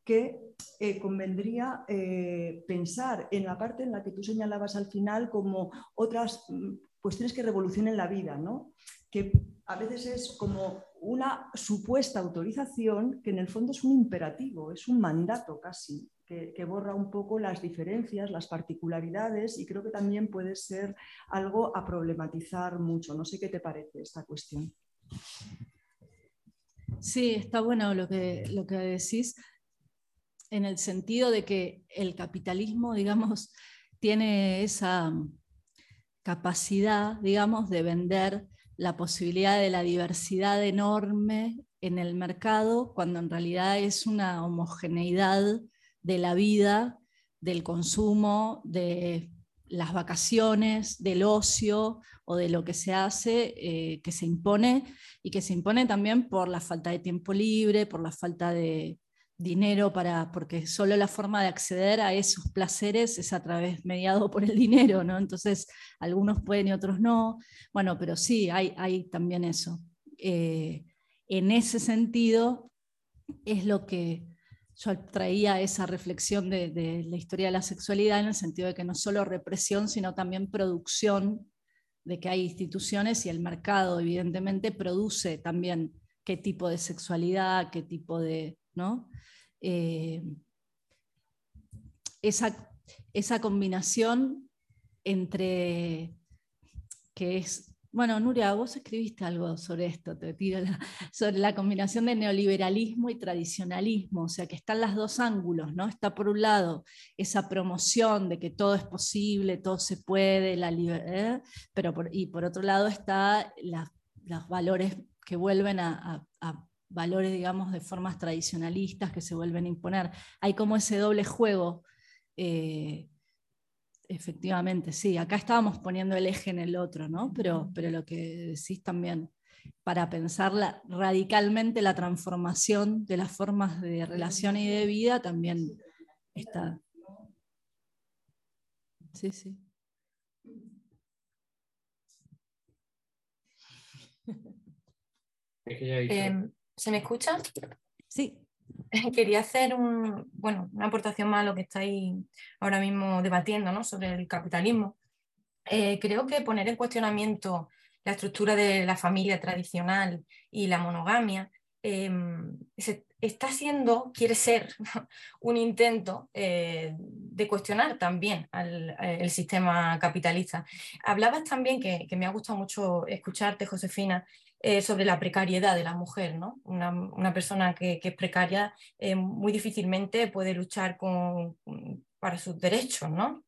que eh, convendría eh, pensar en la parte en la que tú señalabas al final como otras mm, cuestiones que revolucionen la vida, ¿no? que a veces es como una supuesta autorización que en el fondo es un imperativo, es un mandato casi, que, que, borra un poco las diferencias, las particularidades y creo que también puede ser algo a problematizar mucho. No sé qué te parece esta cuestión. Sí, está bueno lo que, lo que decís, en el sentido de que el capitalismo, digamos, tiene esa capacidad, digamos, de vender la posibilidad de la diversidad enorme en el mercado, cuando en realidad es una homogeneidad de la vida, del consumo, de las vacaciones, del ocio o de lo que se hace, eh, que se impone y que se impone también por la falta de tiempo libre, por la falta de, dinero para, porque solo la forma de acceder a esos placeres es a través, mediado por el dinero, ¿no? Entonces, algunos pueden y otros no. Bueno, pero sí, hay, hay también eso. Eh, en ese sentido, es lo que yo traía esa reflexión de, de, la historia de la sexualidad en el sentido de que no solo represión, sino también producción, de que hay instituciones y el mercado evidentemente produce también qué tipo de sexualidad, qué tipo de, Eh, esa, esa combinación entre que es, bueno, Nuria, vos escribiste algo sobre esto, te tiro sobre la combinación de neoliberalismo y tradicionalismo, o sea que están los dos ángulos, ¿no? Está por un lado esa promoción de que todo es posible, todo se puede, la ¿eh? pero y por otro lado está los valores que vuelven a valores, digamos, de formas tradicionalistas que se vuelven a imponer. Hay como ese doble juego. Eh, efectivamente, sí, acá estábamos poniendo el eje en el otro, ¿no? Pero, pero lo que decís también, para pensar radicalmente la transformación de las formas de relación y de vida, también está. Sí, sí. Eh, ¿Se me escucha? Sí. Quería hacer un, bueno, una aportación más a lo que estáis ahora mismo debatiendo ¿no? sobre el capitalismo. Eh, creo que poner en cuestionamiento la estructura de la familia tradicional y la monogamia em, está siendo, quiere ser, un intento eh, de cuestionar también al, el sistema capitalista. Hablabas también, que, que, me ha gustado mucho escucharte, Josefina, eh, sobre la precariedad de la mujer. ¿no? Una, persona que, es precaria eh, muy difícilmente puede luchar para sus derechos. ¿no?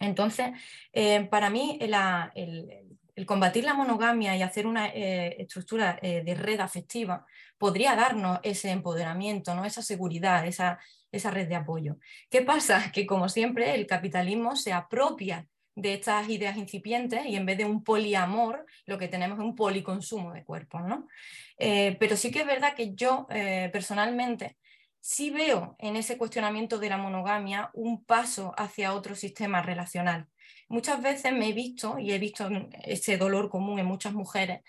Entonces, eh, para mí el, combatir la monogamia y hacer una estructura de red afectiva podría darnos ese empoderamiento, ¿no? esa seguridad, esa, esa red de apoyo. ¿Qué pasa? Que como siempre el capitalismo se apropia de estas ideas incipientes y en vez de un poliamor, lo que tenemos es un policonsumo de cuerpos. ¿no? Eh, pero sí que es verdad que yo eh, personalmente sí veo en ese cuestionamiento de la monogamia un paso hacia otro sistema relacional. Muchas veces me he visto, y he visto ese dolor común en muchas mujeres,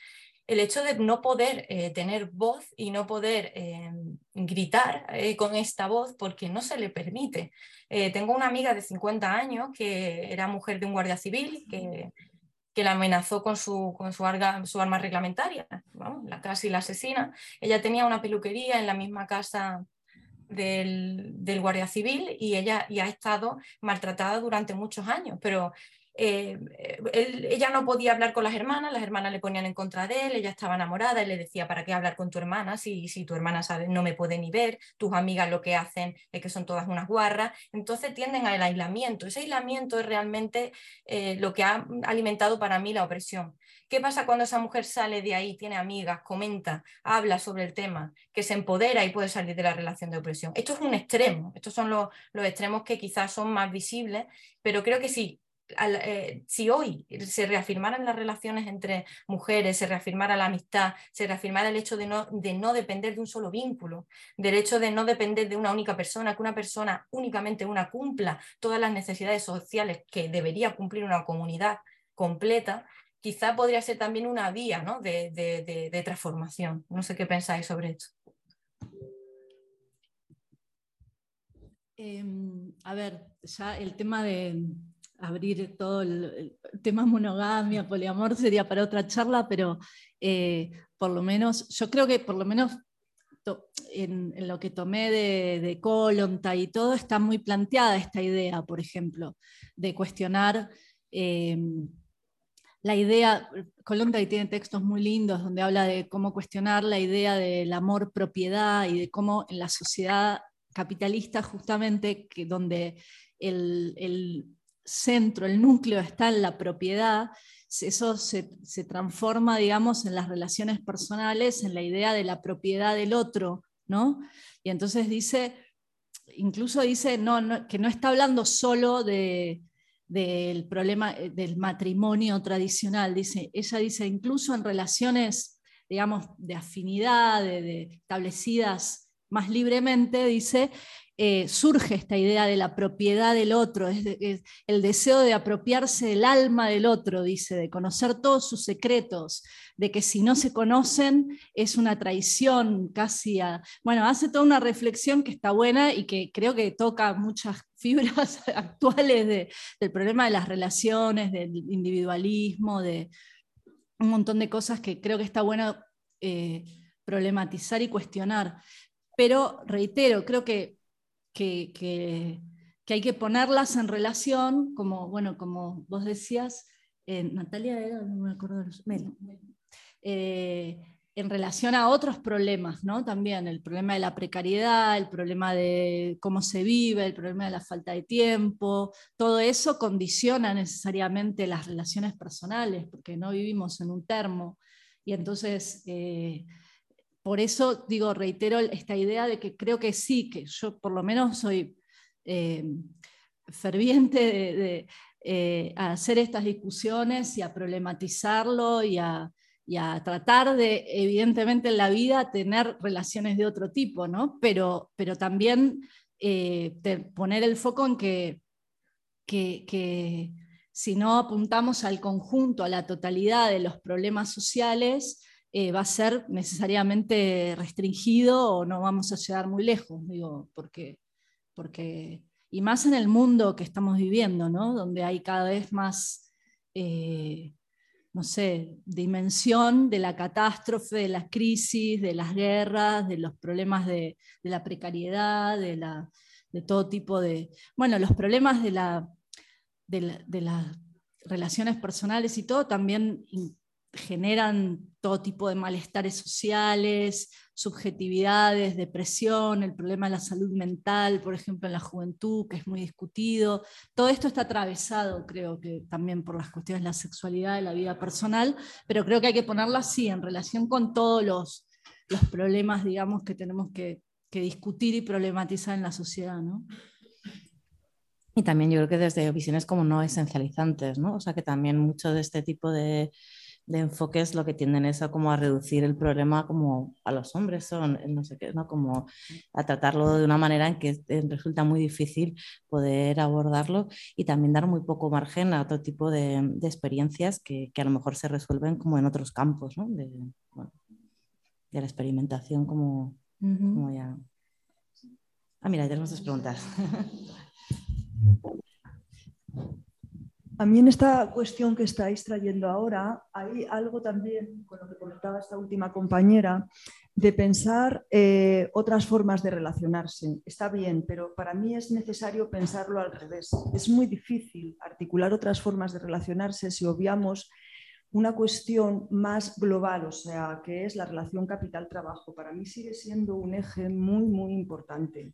el hecho de no poder eh, tener voz y no poder eh, gritar eh, con esta voz porque no se le permite. tengo una amiga de 50 años que era mujer de un guardia civil que, que la amenazó con su, con su, arma reglamentaria, la casi la asesina. Ella tenía una peluquería en la misma casa del, del, guardia civil y ella y ha estado maltratada durante muchos años, pero eh, ella no podía hablar con las hermanas, las hermanas le ponían en contra de él, ella estaba enamorada, él le decía, ¿para qué hablar con tu hermana si, si tu hermana sabe, no me puede ni ver? Tus amigas lo que hacen es que son todas unas guarras, entonces tienden al aislamiento. Ese aislamiento es realmente eh, lo que ha alimentado para mí la opresión. ¿Qué pasa cuando esa mujer sale de ahí, tiene amigas, comenta, habla sobre el tema, que se empodera y puede salir de la relación de opresión? Esto es un extremo, estos son los extremos que quizás son más visibles, pero creo que sí, eh, si hoy se reafirmaran las relaciones entre mujeres, se reafirmara la amistad, se reafirmara el hecho de no, de no depender de un solo vínculo, del hecho de no depender de una única persona, que una persona únicamente una cumpla todas las necesidades sociales que debería cumplir una comunidad completa, quizá podría ser también una vía de, transformación. No sé qué pensáis sobre esto. Em, a ver, ya el tema de abrir todo el, tema monogamia, poliamor sería para otra charla, pero eh, por lo menos, yo creo que por lo menos en, lo que tomé de, de Colonta y todo, está muy planteada esta idea, por ejemplo, de cuestionar em, la idea, Colonta tiene textos muy lindos donde habla de cómo cuestionar la idea del amor propiedad y de cómo en la sociedad capitalista justamente que donde el, centro, el núcleo está en la propiedad, eso se, transforma, digamos, en las relaciones personales, en la idea de la propiedad del otro, ¿no? Y entonces dice, incluso dice no, que no está hablando solo de, del problema eh, del matrimonio tradicional, dice, ella dice, incluso en relaciones, digamos, de afinidad, de establecidas más libremente, dice, eh, surge esta idea de la propiedad del otro, es, el deseo de apropiarse del alma del otro, dice, de conocer todos sus secretos, de que si no se conocen es una traición casi a... Bueno, hace toda una reflexión que está buena y que creo que toca muchas fibras actuales del problema de las relaciones, del individualismo, de un montón de cosas que creo que está bueno eh, problematizar y cuestionar. Pero reitero, creo que, que, hay que ponerlas en relación, como, bueno, como vos decías, Natalia era, no me acuerdo, eh, en relación a otros problemas, ¿no? También el problema de la precariedad, el problema de cómo se vive, el problema de la falta de tiempo, todo eso condiciona necesariamente las relaciones personales, porque no vivimos en un termo. Y entonces eh, por eso digo, reitero esta idea de que creo que sí, que yo por lo menos soy eh, ferviente de, eh, hacer estas discusiones y a problematizarlo y a, tratar de, evidentemente en la vida, tener relaciones de otro tipo, ¿no? pero, pero también eh, poner el foco en que, que si no apuntamos al conjunto, a la totalidad de los problemas sociales, eh, va a ser necesariamente restringido o no vamos a llegar muy lejos, digo, porque, porque, y más en el mundo que estamos viviendo, ¿no? donde hay cada vez más, eh, no sé, dimensión de la catástrofe, de las crisis, de las guerras, de los problemas de, la precariedad, de, la, de, todo tipo de, bueno, los problemas de, la, de, las relaciones personales y todo también generan todo tipo de malestares sociales, subjetividades, depresión, el problema de la salud mental, por ejemplo, en la juventud, que es muy discutido. Todo esto está atravesado, creo que también por las cuestiones de la sexualidad, de la vida personal, pero creo que hay que ponerlo así, en relación con todos los, los problemas, digamos, que tenemos que, discutir y problematizar en la sociedad, ¿no? Y también yo creo que desde visiones como no esencializantes, ¿no? O sea, que también mucho de este tipo de de enfoques lo que tienden es a como a reducir el problema como a los hombres son, no sé qué, ¿no? como a tratarlo de una manera en que resulta muy difícil poder abordarlo y también dar muy poco margen a otro tipo de, de experiencias que, que, a lo mejor se resuelven como en otros campos, ¿no? de, bueno, de, la experimentación como, como ya... Ah, mira, tenemos dos preguntas. A mí en esta cuestión que estáis trayendo ahora, hay algo también, con lo que comentaba esta última compañera, de pensar eh, otras formas de relacionarse. Está bien, pero para mí es necesario pensarlo al revés. Es muy difícil articular otras formas de relacionarse si obviamos una cuestión más global, o sea, que es la relación capital-trabajo. Para mí sigue siendo un eje muy, muy importante.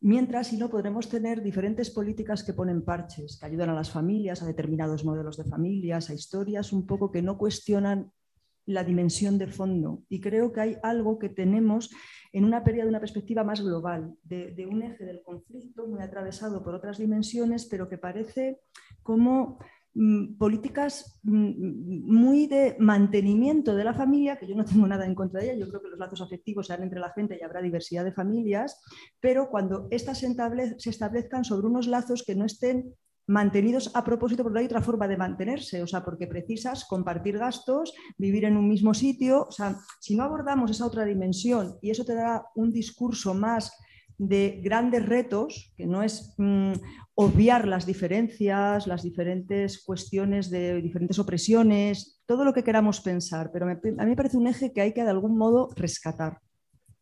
Mientras, si no, podremos tener diferentes políticas que ponen parches, que ayudan a las familias, a determinados modelos de familias, a historias un poco que no cuestionan la dimensión de fondo. Y creo que hay algo que tenemos en una pérdida de una perspectiva más global, de, un eje del conflicto muy atravesado por otras dimensiones, pero que parece como políticas mm, muy de mantenimiento de la familia, que yo no tengo nada en contra de ella, yo creo que los lazos afectivos se entre la gente y habrá diversidad de familias, pero cuando éstas se establezcan sobre unos lazos que no estén mantenidos a propósito porque hay otra forma de mantenerse, o sea, porque precisas compartir gastos, vivir en un mismo sitio, o sea, si no abordamos esa otra dimensión y eso te da un discurso más de grandes retos, que no es mm, obviar las diferencias, las diferentes cuestiones de diferentes opresiones, todo lo que queramos pensar, pero a mí me parece un eje que hay que de algún modo rescatar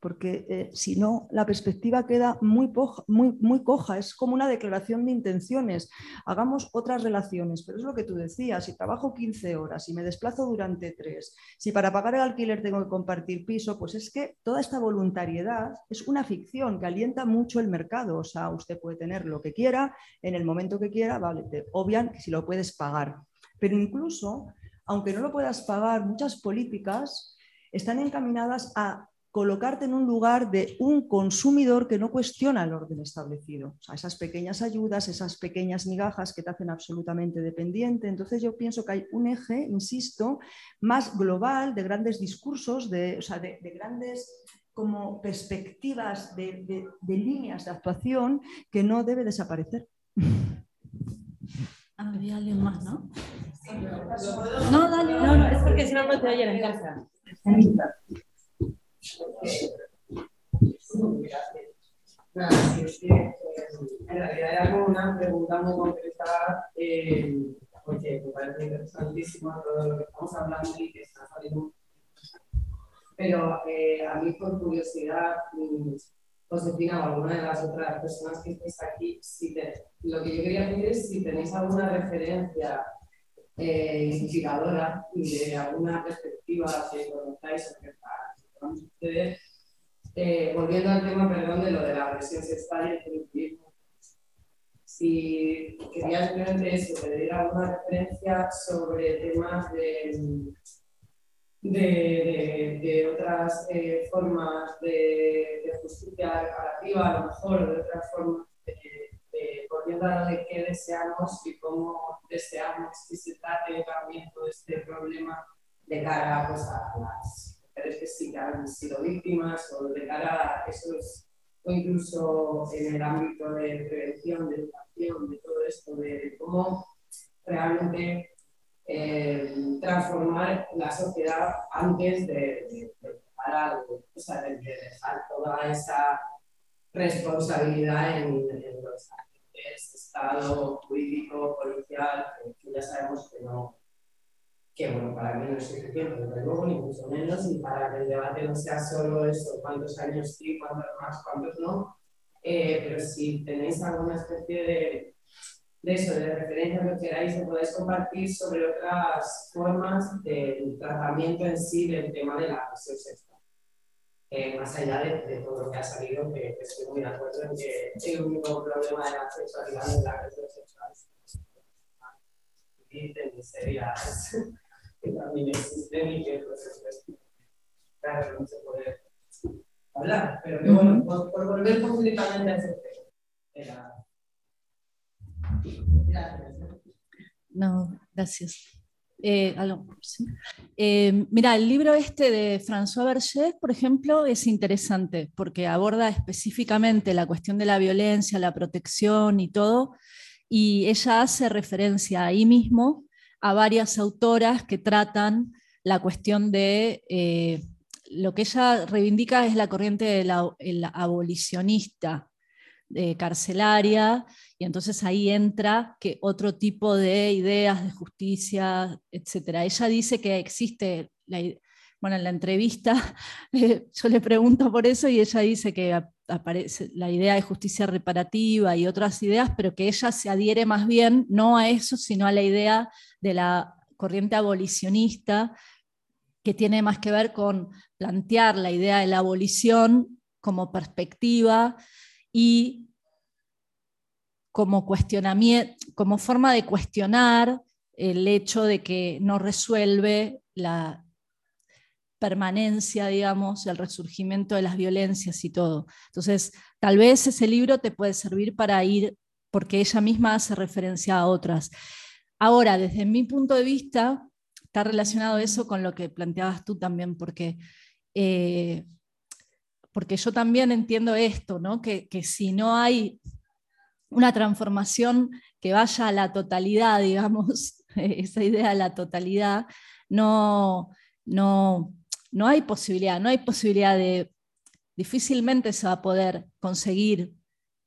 porque eh, si no, la perspectiva queda muy, coja, es como una declaración de intenciones. Hagamos otras relaciones, pero es lo que tú decías, si trabajo 15 horas, y me desplazo durante 3, si para pagar el alquiler tengo que compartir piso, pues es que toda esta voluntariedad es una ficción que alienta mucho el mercado, o sea, usted puede tener lo que quiera, en el momento que quiera, vale, te obvian si lo puedes pagar. Pero incluso, aunque no lo puedas pagar, muchas políticas están encaminadas a colocarte en un lugar de un consumidor que no cuestiona el orden establecido. O esas pequeñas ayudas, esas pequeñas migajas que te hacen absolutamente dependiente. Entonces yo pienso que hay un eje, insisto, más global de grandes discursos, de, grandes como perspectivas de, líneas de actuación que no debe desaparecer. Había alguien más, ¿no? No, dale. No, no, es porque si no, no te oyen en casa. Gracias. en realidad era como una pregunta muy concreta, eh, porque me parece interesantísimo todo lo que estamos hablando y que está saliendo. Pero eh, a mí, por curiosidad, Josefina o alguna de las otras personas que estáis aquí, lo que yo quería pedir es si tenéis alguna referencia eh, inspiradora de alguna perspectiva que conozcáis acerca eh, volviendo al tema, perdón, de lo de la agresión sexual y el si quería simplemente eso, alguna referencia sobre temas de, de, de, otras eh, formas de, justicia reparativa, a lo mejor, de otras formas volviendo a lo de qué deseamos y cómo deseamos que se trate también todo este problema de cara pues, a las mujeres que sí que han sido víctimas o de cara a esos, o incluso en el ámbito de prevención, de educación, de todo esto, de cómo realmente eh, transformar la sociedad antes de, sea, de, dejar toda esa responsabilidad en, en los agentes, Estado, político, policial, que ya sabemos que no, que bueno, para mí no es suficiente, desde luego, ni mucho menos, y para que el debate no sea solo eso, cuántos años sí, cuántos más, cuántos no, eh, pero si tenéis alguna especie de, de eso, de referencia que queráis, que podéis compartir sobre otras formas del tratamiento en sí del tema de la agresión sexual. Eh, más allá de, de, todo lo que ha salido, que, estoy muy de acuerdo en que el único problema de la sexualidad es la agresión sexual. Y de miserias que también existen y que pues, claro, no se puede hablar. Pero que bueno, por, por volver completamente a ese tema. Gracias. No, gracias. Eh, eh, mira, el libro este de François Berger, por ejemplo, es interesante porque aborda específicamente la cuestión de la violencia, la protección y todo, y ella hace referencia ahí mismo a varias autoras que tratan la cuestión de eh, lo que ella reivindica es la corriente de la, abolicionista carcelaria, y entonces ahí entra que otro tipo de ideas de justicia, etc. Ella dice que existe, bueno, en la entrevista eh, yo le pregunto por eso y ella dice que aparece la idea de justicia reparativa y otras ideas, pero que ella se adhiere más bien no a eso, sino a la idea de la corriente abolicionista, que tiene más que ver con plantear la idea de la abolición como perspectiva y como, como forma de cuestionar el hecho de que no resuelve la, permanencia, digamos, el resurgimiento de las violencias y todo. Entonces, tal vez ese libro te puede servir para ir, porque ella misma hace referencia a otras. Ahora, desde mi punto de vista, está relacionado eso con lo que planteabas tú también, porque, eh, porque yo también entiendo esto, ¿no? que, que si no hay una transformación que vaya a la totalidad, digamos, esa idea de la totalidad, no, no, no hay posibilidad, no hay posibilidad de, difícilmente se va a poder conseguir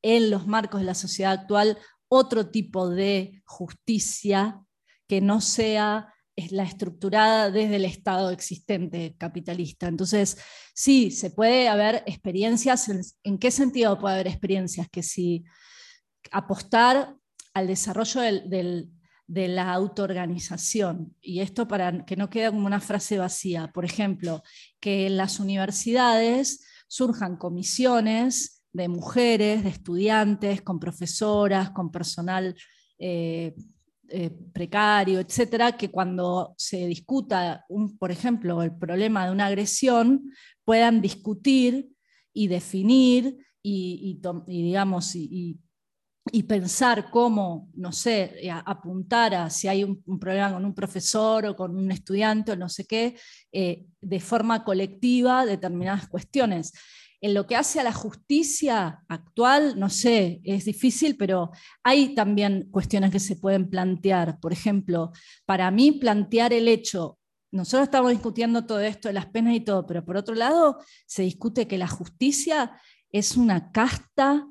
en los marcos de la sociedad actual otro tipo de justicia que no sea la estructurada desde el Estado existente capitalista. Entonces, sí, se puede haber experiencias, ¿en, qué sentido puede haber experiencias? Que si apostar al desarrollo del de la autoorganización. Y esto para que no quede como una frase vacía. Por ejemplo, que en las universidades surjan comisiones de mujeres, de estudiantes, con profesoras, con personal eh, eh, precario, etcétera, que cuando se discuta, un, por ejemplo, el problema de una agresión, puedan discutir y definir y, digamos, pensar cómo, no sé, eh, apuntar a si hay un, problema con un profesor o con un estudiante o no sé qué, eh, de forma colectiva determinadas cuestiones. En lo que hace a la justicia actual, no sé, es difícil, pero hay también cuestiones que se pueden plantear. Por ejemplo, para mí plantear el hecho, nosotros estamos discutiendo todo esto de las penas y todo, pero por otro lado se discute que la justicia es una casta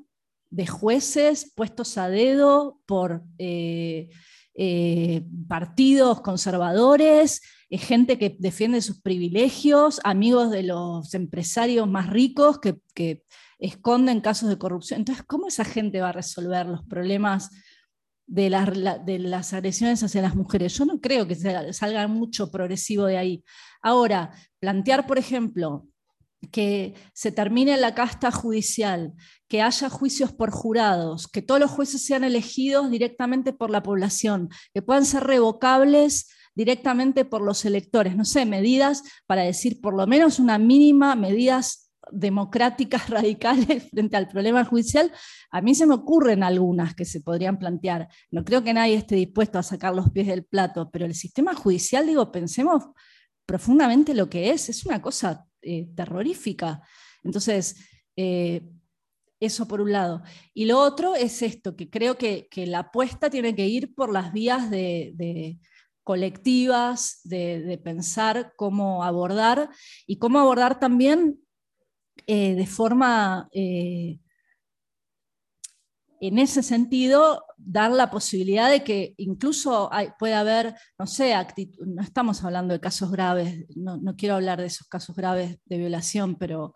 de jueces puestos a dedo por eh, eh, partidos conservadores, eh, gente que defiende sus privilegios, amigos de los empresarios más ricos que, esconden casos de corrupción. Entonces, ¿cómo esa gente va a resolver los problemas de las, de las agresiones hacia las mujeres? Yo no creo que salga mucho progresivo de ahí. Ahora, plantear, por ejemplo, que se termine la casta judicial, que haya juicios por jurados, que todos los jueces sean elegidos directamente por la población, que puedan ser revocables directamente por los electores, no sé, medidas para decir por lo menos una mínima, medidas democráticas radicales frente al problema judicial, a mí se me ocurren algunas que se podrían plantear. No creo que nadie esté dispuesto a sacar los pies del plato, pero el sistema judicial, digo, pensemos profundamente lo que es, es una cosa eh, terrorífica. Entonces, eh, eso por un lado. Y lo otro es esto, que creo que, la apuesta tiene que ir por las vías de, colectivas, de, pensar cómo abordar y cómo abordar también eh, de forma, en ese sentido, dar la posibilidad de que incluso puede haber, no sé, no estamos hablando de casos graves, no, quiero hablar de esos casos graves de violación, pero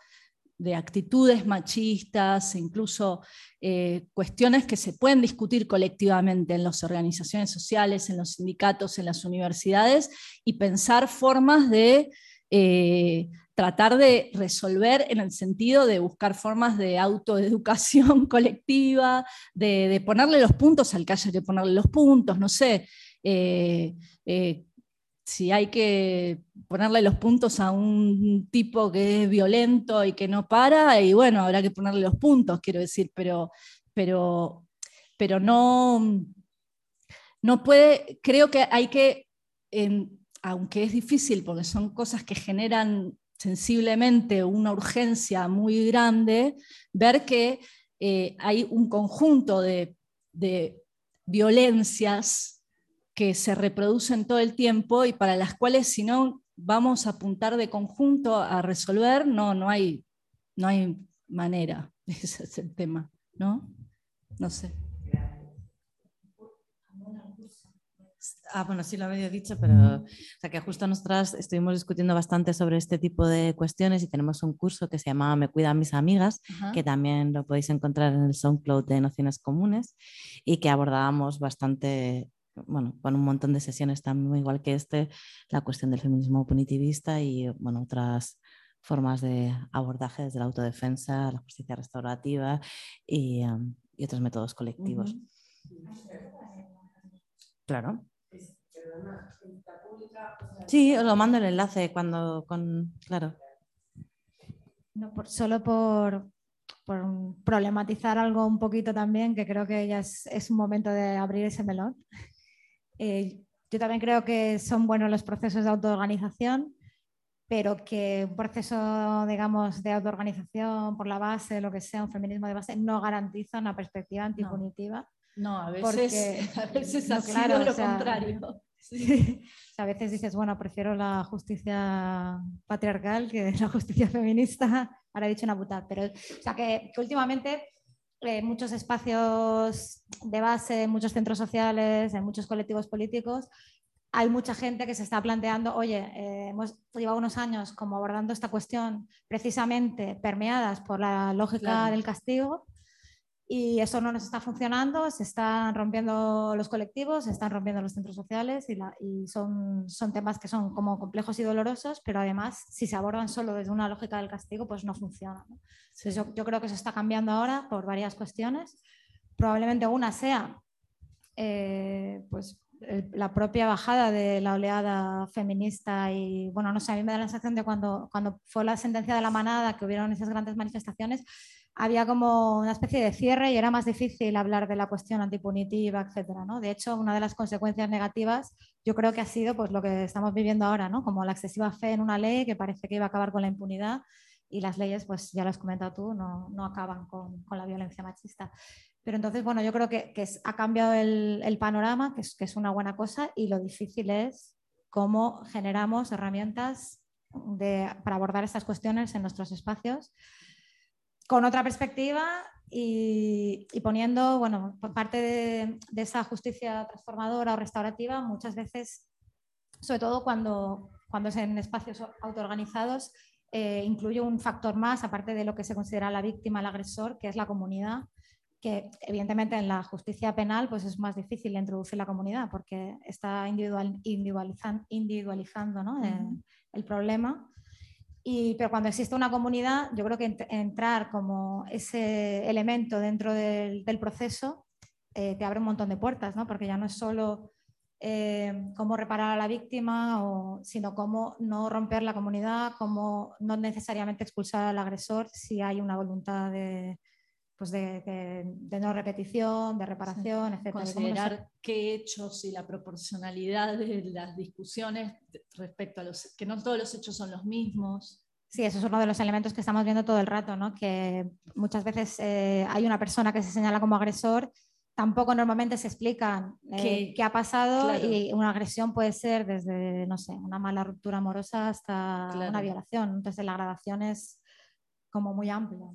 de actitudes machistas, incluso eh, cuestiones que se pueden discutir colectivamente en las organizaciones sociales, en los sindicatos, en las universidades, y pensar formas de eh, tratar de resolver en el sentido de buscar formas de autoeducación colectiva, de, ponerle los puntos al que haya que ponerle los puntos, no sé. Eh, eh, si hay que ponerle los puntos a un tipo que es violento y que no para, y bueno, habrá que ponerle los puntos, quiero decir, pero, pero, pero no, no puede, creo que hay que, aunque es difícil porque son cosas que generan sensiblemente una urgencia muy grande, ver que eh, hay un conjunto de, violencias que se reproducen todo el tiempo y para las cuales si no vamos a apuntar de conjunto a resolver, no, no, hay, no hay manera. Ese es el tema, ¿no? No sé. Ah, bueno, sí lo había dicho, pero o sea, que justo nosotras estuvimos discutiendo bastante sobre este tipo de cuestiones y tenemos un curso que se llama Me cuidan mis amigas, que también lo podéis encontrar en el SoundCloud de Nociones Comunes y que abordábamos bastante, bueno, con un montón de sesiones también, igual que este, la cuestión del feminismo punitivista y, bueno, otras formas de abordaje desde la autodefensa, la justicia restaurativa y, um, otros métodos colectivos. Claro. Sí, os lo mando el enlace cuando, con, claro. No, por, solo por, por, problematizar algo un poquito también, que creo que ya es, es un momento de abrir ese melón. Eh, yo también creo que son buenos los procesos de autoorganización, pero que un proceso, digamos, de autoorganización por la base, lo que sea, un feminismo de base, no garantiza una perspectiva antipunitiva. No, a veces, a veces ha sido lo contrario. A veces dices, bueno, prefiero la justicia patriarcal que la justicia feminista. Ahora he dicho una putada, pero o sea, que, últimamente en eh, muchos espacios de base, en muchos centros sociales, en muchos colectivos políticos, hay mucha gente que se está planteando, oye, eh, hemos llevado unos años como abordando esta cuestión precisamente permeadas por la lógica del castigo y eso no nos está funcionando, se están rompiendo los colectivos, se están rompiendo los centros sociales y, son, son temas que son como complejos y dolorosos, pero además si se abordan solo desde una lógica del castigo, pues no funciona. yo, creo que eso está cambiando ahora por varias cuestiones. Probablemente una sea eh, pues la propia bajada de la oleada feminista y bueno, no sé, a mí me da la sensación de cuando, cuando fue la sentencia de la manada, que hubieron esas grandes manifestaciones, había como una especie de cierre y era más difícil hablar de la cuestión antipunitiva, etcétera, ¿no? De hecho, una de las consecuencias negativas yo creo que ha sido pues, lo que estamos viviendo ahora, ¿no? como la excesiva fe en una ley que parece que iba a acabar con la impunidad y las leyes, pues ya lo has comentado tú, no, no acaban con, con, la violencia machista. Pero entonces, bueno, yo creo que, que ha cambiado el, el panorama, que es, que es, una buena cosa, y lo difícil es cómo generamos herramientas de, para abordar estas cuestiones en nuestros espacios con otra perspectiva y, poniendo, bueno, por parte de, esa justicia transformadora o restaurativa, muchas veces, sobre todo cuando, cuando es en espacios autoorganizados, eh, incluye un factor más, aparte de lo que se considera la víctima, el agresor, que es la comunidad, que evidentemente en la justicia penal pues es más difícil introducir la comunidad porque está individual, individualizando ¿no? Eh, el problema pero cuando existe una comunidad, yo creo que entrar como ese elemento dentro del, proceso eh, te abre un montón de puertas, ¿no? porque ya no es solo eh, cómo reparar a la víctima, o, sino cómo no romper la comunidad, cómo no necesariamente expulsar al agresor si hay una voluntad de, pues de, no repetición, de reparación, etc. Considerar qué hechos y la proporcionalidad de las discusiones respecto a los que no todos los hechos son los mismos. Sí, eso es uno de los elementos que estamos viendo todo el rato, ¿no? que muchas veces eh, hay una persona que se señala como agresor, tampoco normalmente se explica eh, qué ha pasado y una agresión puede ser desde, no sé, una mala ruptura amorosa hasta una violación. Entonces la gradación es como muy amplia.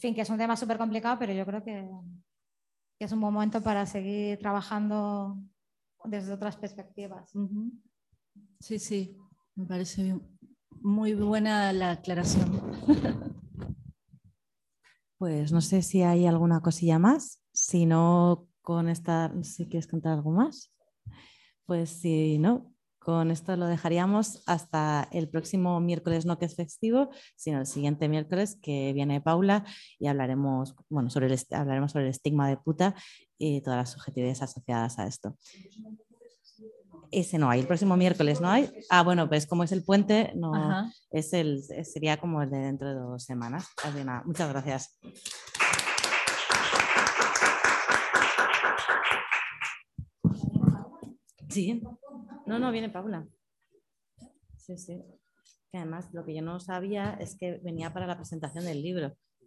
En fin, que es un tema súper complicado, pero yo creo que, es un buen momento para seguir trabajando desde otras perspectivas. Sí, sí, me parece muy buena la aclaración. Pues no sé si hay alguna cosilla más. Si no, con esta, si quieres contar algo más. Pues si no, con esto lo dejaríamos hasta el próximo miércoles, no que es festivo, sino el siguiente miércoles que viene Paula y hablaremos, bueno, sobre el, hablaremos sobre el estigma de puta y todas las subjetividades asociadas a esto. Ese no hay, el próximo miércoles no hay. Ah, bueno, pues como es el puente, no, es el, sería como el de dentro de dos semanas. muchas gracias. Sí. No, no, viene Paula. Sí, sí. Que además lo que yo no sabía es que venía para la presentación del libro.